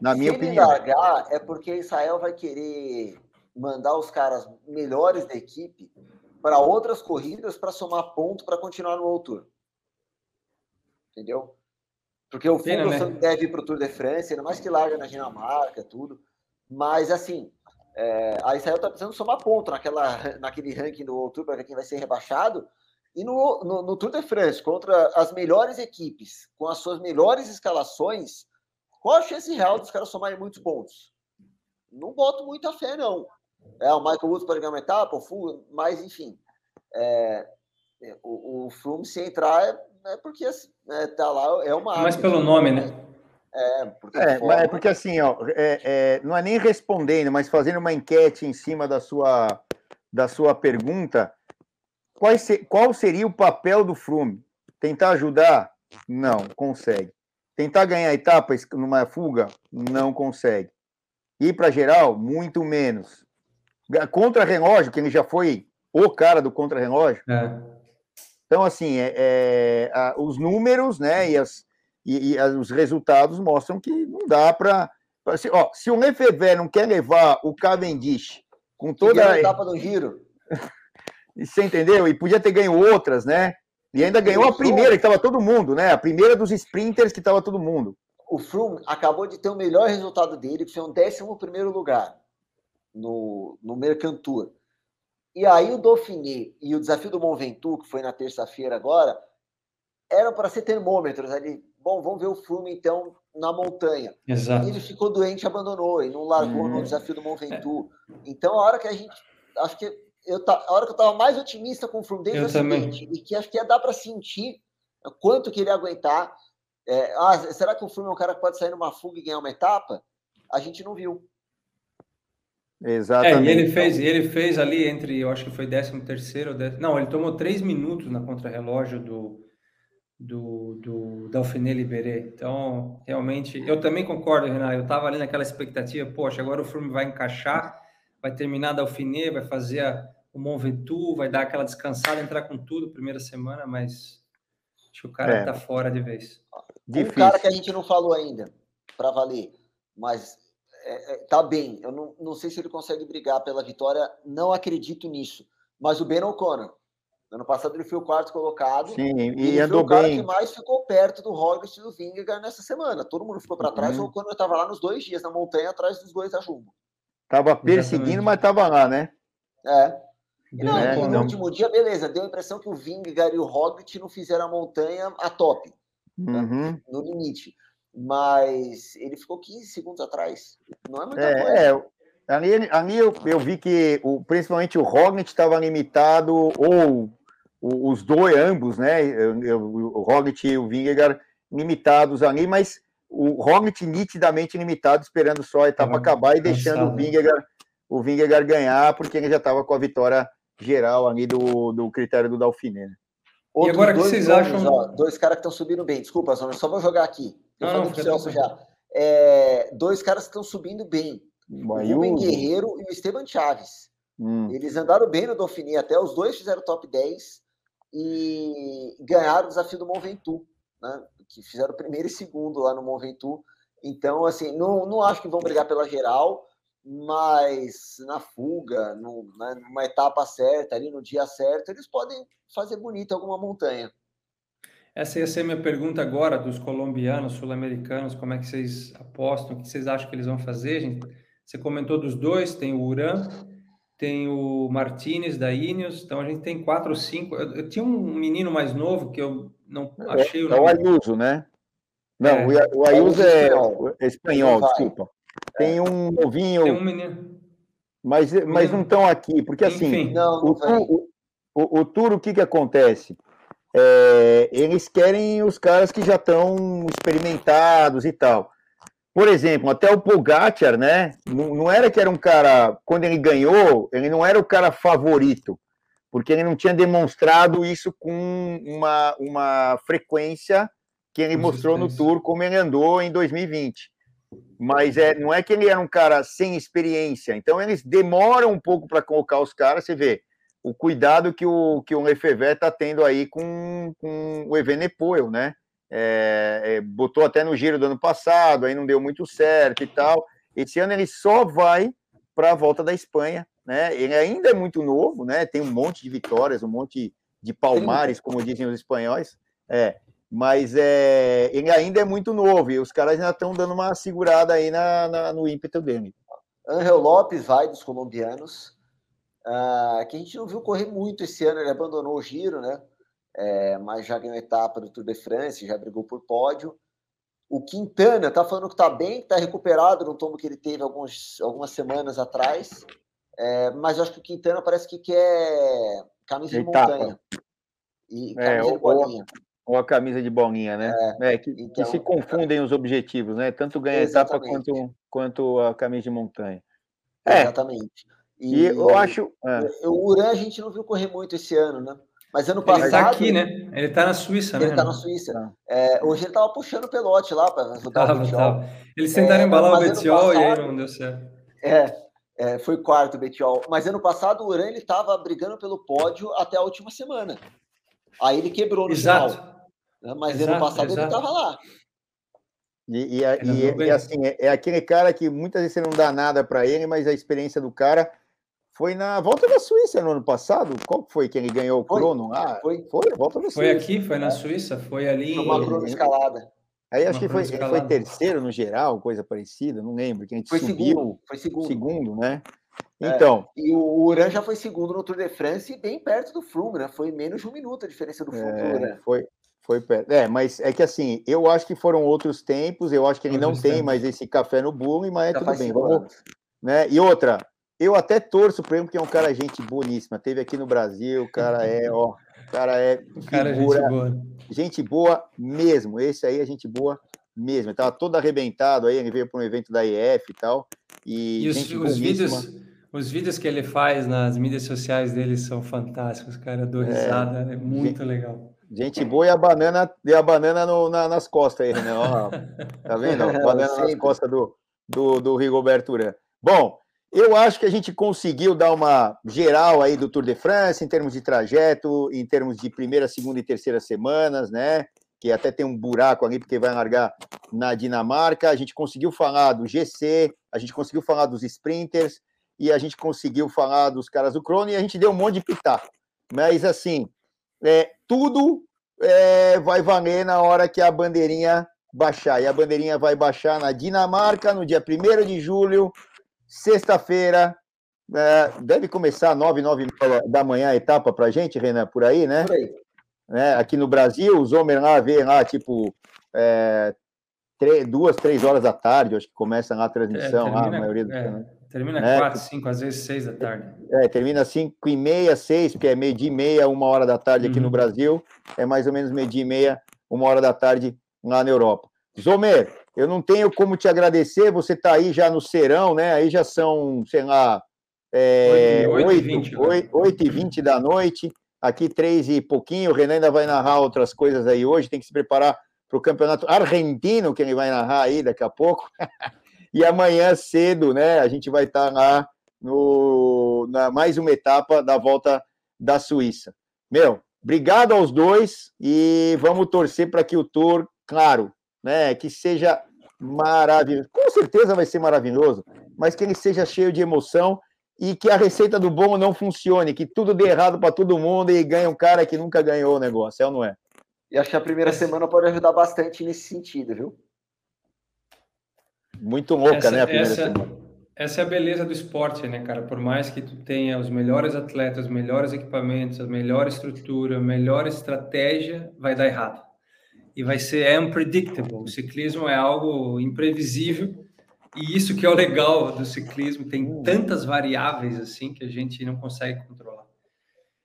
Na minha Se opinião. Se ele largar, é porque Israel vai querer mandar os caras melhores da equipe para outras corridas para somar ponto para continuar no World Tour. Entendeu? Porque o Fuglsang né? deve ir para o Tour de France, ainda mais que larga na Dinamarca, tudo. Mas, assim, é, a Israel está precisando somar ponto naquela, naquele ranking do Tour para ver quem vai ser rebaixado. E no, no, no, Tour de France, contra as melhores equipes, com as suas melhores escalações, qual a chance real dos caras somarem muitos pontos? Não boto muita fé, não. É, o Michael Woods pode ganhar uma etapa, o Full, mas, enfim. É, o, o Froome, se entrar, é porque assim, é, tá lá, é uma. Mas pelo nome, né? É, porque, é, forma... é porque assim, ó, é, é, não é nem respondendo, mas fazendo uma enquete em cima da sua, da sua pergunta, qual, se, qual seria o papel do Flume? Tentar ajudar? Não, consegue. Tentar ganhar etapas numa fuga? Não consegue. Ir para geral? Muito menos. Contra-relógio, que ele já foi o cara do contra-relógio, é. Então, assim, é, é a, os números né, e, as, e, e os resultados mostram que não dá para. Se, se o Lefebvre não quer levar o Cavendish Com toda a etapa do giro. Você entendeu? E podia ter ganho outras, né? E ainda ganhou a primeira, que estava todo mundo, né? A primeira dos sprinters que estava todo mundo. O Froome acabou de ter o melhor resultado dele, que foi um 11 lugar no, no Mercantour. E aí o Dauphiné e o desafio do Mont Ventoux, que foi na terça-feira agora, eram para ser termômetros ali. Bom, vamos ver o Froome então na montanha. Exato. E ele ficou doente e abandonou, e não largou uhum. no desafio do Mont Ventoux. É. Então, a hora que a gente. Acho que eu, a hora que eu estava mais otimista com o Froome desde o acidente, e que acho que ia dar para sentir quanto que ele ia aguentar. É, ah, será que o Froome é um cara que pode sair numa fuga e ganhar uma etapa? A gente não viu. Exatamente. É, e ele fez, ele fez ali entre, eu acho que foi 13 terceiro, não, ele tomou três minutos na contrarrelógio do do, do Dauphiné Libéré. Então, realmente, eu também concordo, Renan. Eu estava ali naquela expectativa, poxa, agora o filme vai encaixar, vai terminar Dauphiné, vai fazer a, o Mont Ventoux, vai dar aquela descansada, entrar com tudo primeira semana, mas acho que o cara está é. fora de vez. Difícil. Um cara que a gente não falou ainda, para valer, mas é, é, tá bem. Eu não, não sei se ele consegue brigar pela vitória, não acredito nisso. Mas o Ben O'Connor, Ano passado ele foi o quarto colocado. Sim, e, e andou foi o cara bem. que mais ficou perto do Roglic e do Vingegaard nessa semana. Todo mundo ficou para trás, uhum. quando eu estava lá nos dois dias na montanha atrás dos dois a Jumbo. Tava perseguindo, Exatamente. mas tava lá, né? É. E não, é, no não. último dia, beleza, deu a impressão que o Vingegaard e o Roglic não fizeram a montanha a top, né? uhum. né? no limite. Mas ele ficou 15 segundos atrás. Não é muita é, coisa. É, Ali, ali eu, eu, vi que o, principalmente o Roglic estava limitado, ou os dois, ambos, né? O Roglic e o Vingegaard limitados ali, mas o Roglic nitidamente limitado, esperando só a etapa acabar e deixando o Vingegaard, o Vingegaard ganhar, porque ele já estava com a vitória geral ali do, do critério do Dauphiné. Né? E agora que vocês nomes, acham? Ó, dois caras que estão subindo bem. Desculpa, só vou jogar aqui. Eu não, não, já. É, dois caras que estão subindo bem. O Rubem Guerreiro e o Esteban Chaves. Hum. Eles andaram bem no Dauphiné, até os dois fizeram top 10 e ganharam o desafio do Mont Ventoux, né? Que fizeram primeiro e segundo lá no Mont Ventoux. Então, assim, não, não acho que vão brigar pela geral, mas na fuga, no, né, numa etapa certa, ali no dia certo, eles podem fazer bonita alguma montanha. Essa ia ser a minha pergunta agora dos colombianos, sul-americanos, como é que vocês apostam, o que vocês acham que eles vão fazer, gente? Você comentou dos dois, tem o Uran, tem o Martinez da Ineos, então a gente tem quatro ou cinco. Eu, eu tinha um menino mais novo que eu não é, achei o nome. É o Ayuso, né? Não, é. o Ayuso é, é espanhol, desculpa. Tem um novinho. Tem um menino. Mas, mas não estão aqui, porque assim, Enfim, não, não o, o, o, o tour, o que, que acontece? É, eles querem os caras que já estão experimentados e tal. Por exemplo, até o Pogacar, né? Não, não, era que era um cara, quando ele ganhou, ele não era o cara favorito, porque ele não tinha demonstrado isso com uma, uma frequência que ele mostrou no Tour, como ele andou em 2020. Mas é, não é que ele era um cara sem experiência, então eles demoram um pouco para colocar os caras, você vê o cuidado que o, que o Lefebvre está tendo aí com, com o Evenepoel, né? É, é, botou até no giro do ano passado, aí não deu muito certo e tal. Esse ano ele só vai para a volta da Espanha, né? Ele ainda é muito novo, né? Tem um monte de vitórias, um monte de palmares, como dizem os espanhóis. É, mas é, ele ainda é muito novo e os caras ainda estão dando uma segurada aí na, na, no ímpeto dele. Angel Lopes vai dos colombianos, uh, que a gente não viu correr muito esse ano, ele abandonou o giro, né? É, mas já ganhou etapa do Tour de France, já brigou por pódio. O Quintana tá falando que tá bem, que tá recuperado no tombo que ele teve alguns, algumas semanas atrás, é, mas eu acho que o Quintana parece que quer camisa etapa. de montanha e é, camisa de bolinha. Ou, ou a camisa de bolinha, né? É, é que, então, que, se confundem os objetivos, né? Tanto ganhar etapa quanto, quanto a camisa de montanha. É. Exatamente. E, e eu acho. O Uran a gente não viu correr muito esse ano, né? Mas ano passado. Ele está aqui, né? Ele está na Suíça, ele né? Ele está na Suíça. É, hoje ele estava puxando o pelote lá para ajudar tava, o Betiol. Eles tentaram é, embalar o Betiol e aí não deu certo. É, é, foi quarto o Betiol. Mas ano passado o Uran estava brigando pelo pódio até a última semana. Aí ele quebrou no exato. final. Né? Mas exato, ano passado exato. ele estava lá. E, e, e, e assim, é, é, aquele cara que muitas vezes você não dá nada para ele, mas a experiência do cara Foi na volta da Suíça no ano passado. Qual foi que ele ganhou o crono lá? Foi, foi a volta da Suíça. Foi aqui, foi na Suíça, foi ali. Foi uma crono escalada. Aí acho que foi, foi terceiro no geral, coisa parecida, não lembro. Que a gente foi subiu. Segundo, foi segundo. Segundo, né? É, então. É, e o Uran já foi segundo no Tour de France e bem perto do Froome, né? Foi menos de um minuto a diferença do Froome é, Foi, foi perto. É, mas é que assim, eu acho que foram outros tempos, eu acho que ele não tem mais esse café no bolo, mas é tudo bem. Vamos, né? E outra, eu até torço para ele, porque é um cara gente boníssima. Teve aqui no Brasil, o cara é, ó, o cara é cara figura, gente boa. Gente boa mesmo. Esse aí é gente boa mesmo. Ele tava todo arrebentado aí, ele veio para um evento da IF e tal. E, e os, os vídeos, os vídeos que ele faz nas mídias sociais dele são fantásticos, cara. Eu dou é. risada, é, é muito gente, legal. Gente boa e a banana, e a banana no, na, nas costas aí, né? Ó, tá vendo? A banana nas costas do, do, do Rigoberto Urã. Bom, eu acho que a gente conseguiu dar uma geral aí do Tour de France, em termos de trajeto, em termos de primeira, segunda e terceira semanas, né? Que até tem um buraco ali, porque vai largar na Dinamarca. A gente conseguiu falar do GC, a gente conseguiu falar dos sprinters, e a gente conseguiu falar dos caras do Crono, e a gente deu um monte de pitaco. Mas, assim, é, tudo é, vai valer na hora que a bandeirinha baixar. E a bandeirinha vai baixar na Dinamarca, no dia 1 de julho, Sexta-feira, é, deve começar às 9, 9 da manhã a etapa para gente, Renan, por aí, né? Por aí. É, aqui no Brasil, os homens lá vê lá, tipo, é, três, duas, três horas da tarde, acho que começa lá a transmissão, é, termina, lá, a maioria do é, Termina é, quatro, cinco, às vezes seis da tarde. É, termina cinco e meia, seis, porque é meio-dia e meia, uma hora da tarde aqui uhum. no Brasil, é mais ou menos meio-dia e meia, uma hora da tarde lá na Europa. Zomer, eu não tenho como te agradecer, você está aí já no serão, né? Aí já são, sei lá, é, 8, 8, 20, 8, 8 e 20 da noite, aqui 3 e pouquinho, o Renan ainda vai narrar outras coisas aí hoje, tem que se preparar para o campeonato argentino, que ele vai narrar aí daqui a pouco. e amanhã cedo, né, a gente vai estar tá lá no, na mais uma etapa da volta da Suíça. Meu, obrigado aos dois e vamos torcer para que o Tour, claro, né, que seja maravilhoso. Com certeza vai ser maravilhoso, mas que ele seja cheio de emoção e que a receita do bom não funcione, que tudo dê errado para todo mundo e ganhe um cara que nunca ganhou o negócio, é ou não é? E acho que a primeira semana pode ajudar bastante nesse sentido, viu? Muito louca, essa, né? A primeira essa, semana. Essa é a beleza do esporte, né, cara? Por mais que tu tenha os melhores atletas, os melhores equipamentos, a melhor estrutura, a melhor estratégia, vai dar errado e vai ser é unpredictable. O ciclismo é algo imprevisível e isso que é o legal do ciclismo, tem hum. tantas variáveis assim que a gente não consegue controlar.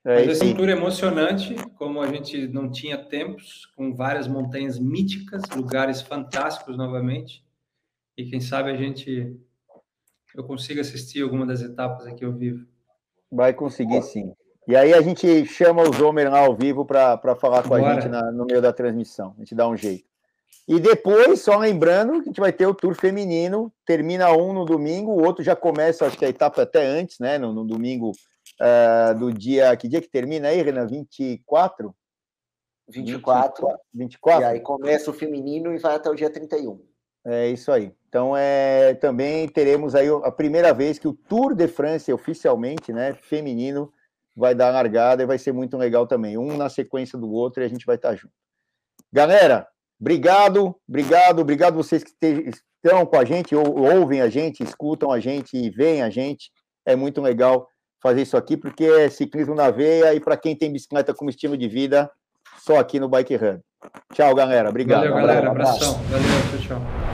É, Mas essa tour é emocionante, como a gente não tinha tempos, com várias montanhas míticas, lugares fantásticos novamente. E quem sabe a gente eu consiga assistir alguma das etapas aqui ao vivo. Vai conseguir sim. E aí a gente chama o Zomer lá ao vivo para falar com Bora. a gente na, no meio da transmissão. A gente dá um jeito. E depois, só lembrando, que a gente vai ter o Tour feminino. Termina um no domingo, o outro já começa, acho que a etapa até antes, né? No, no domingo uh, do dia. Que dia que termina aí, Renan? 24? 24. 24. E aí começa o feminino e vai até o dia 31. É isso aí. Então, é, também teremos aí a primeira vez que o Tour de France, oficialmente, né, feminino, vai dar a largada e vai ser muito legal também. Um na sequência do outro e a gente vai estar junto. Galera, obrigado, obrigado, obrigado vocês que estão com a gente, ou, ouvem a gente, escutam a gente e veem a gente. É muito legal fazer isso aqui, porque é ciclismo na veia e para quem tem bicicleta como estilo de vida, só aqui no Bike Run. Tchau, galera. Obrigado. Valeu, galera. Abração. Valeu, tchau, tchau.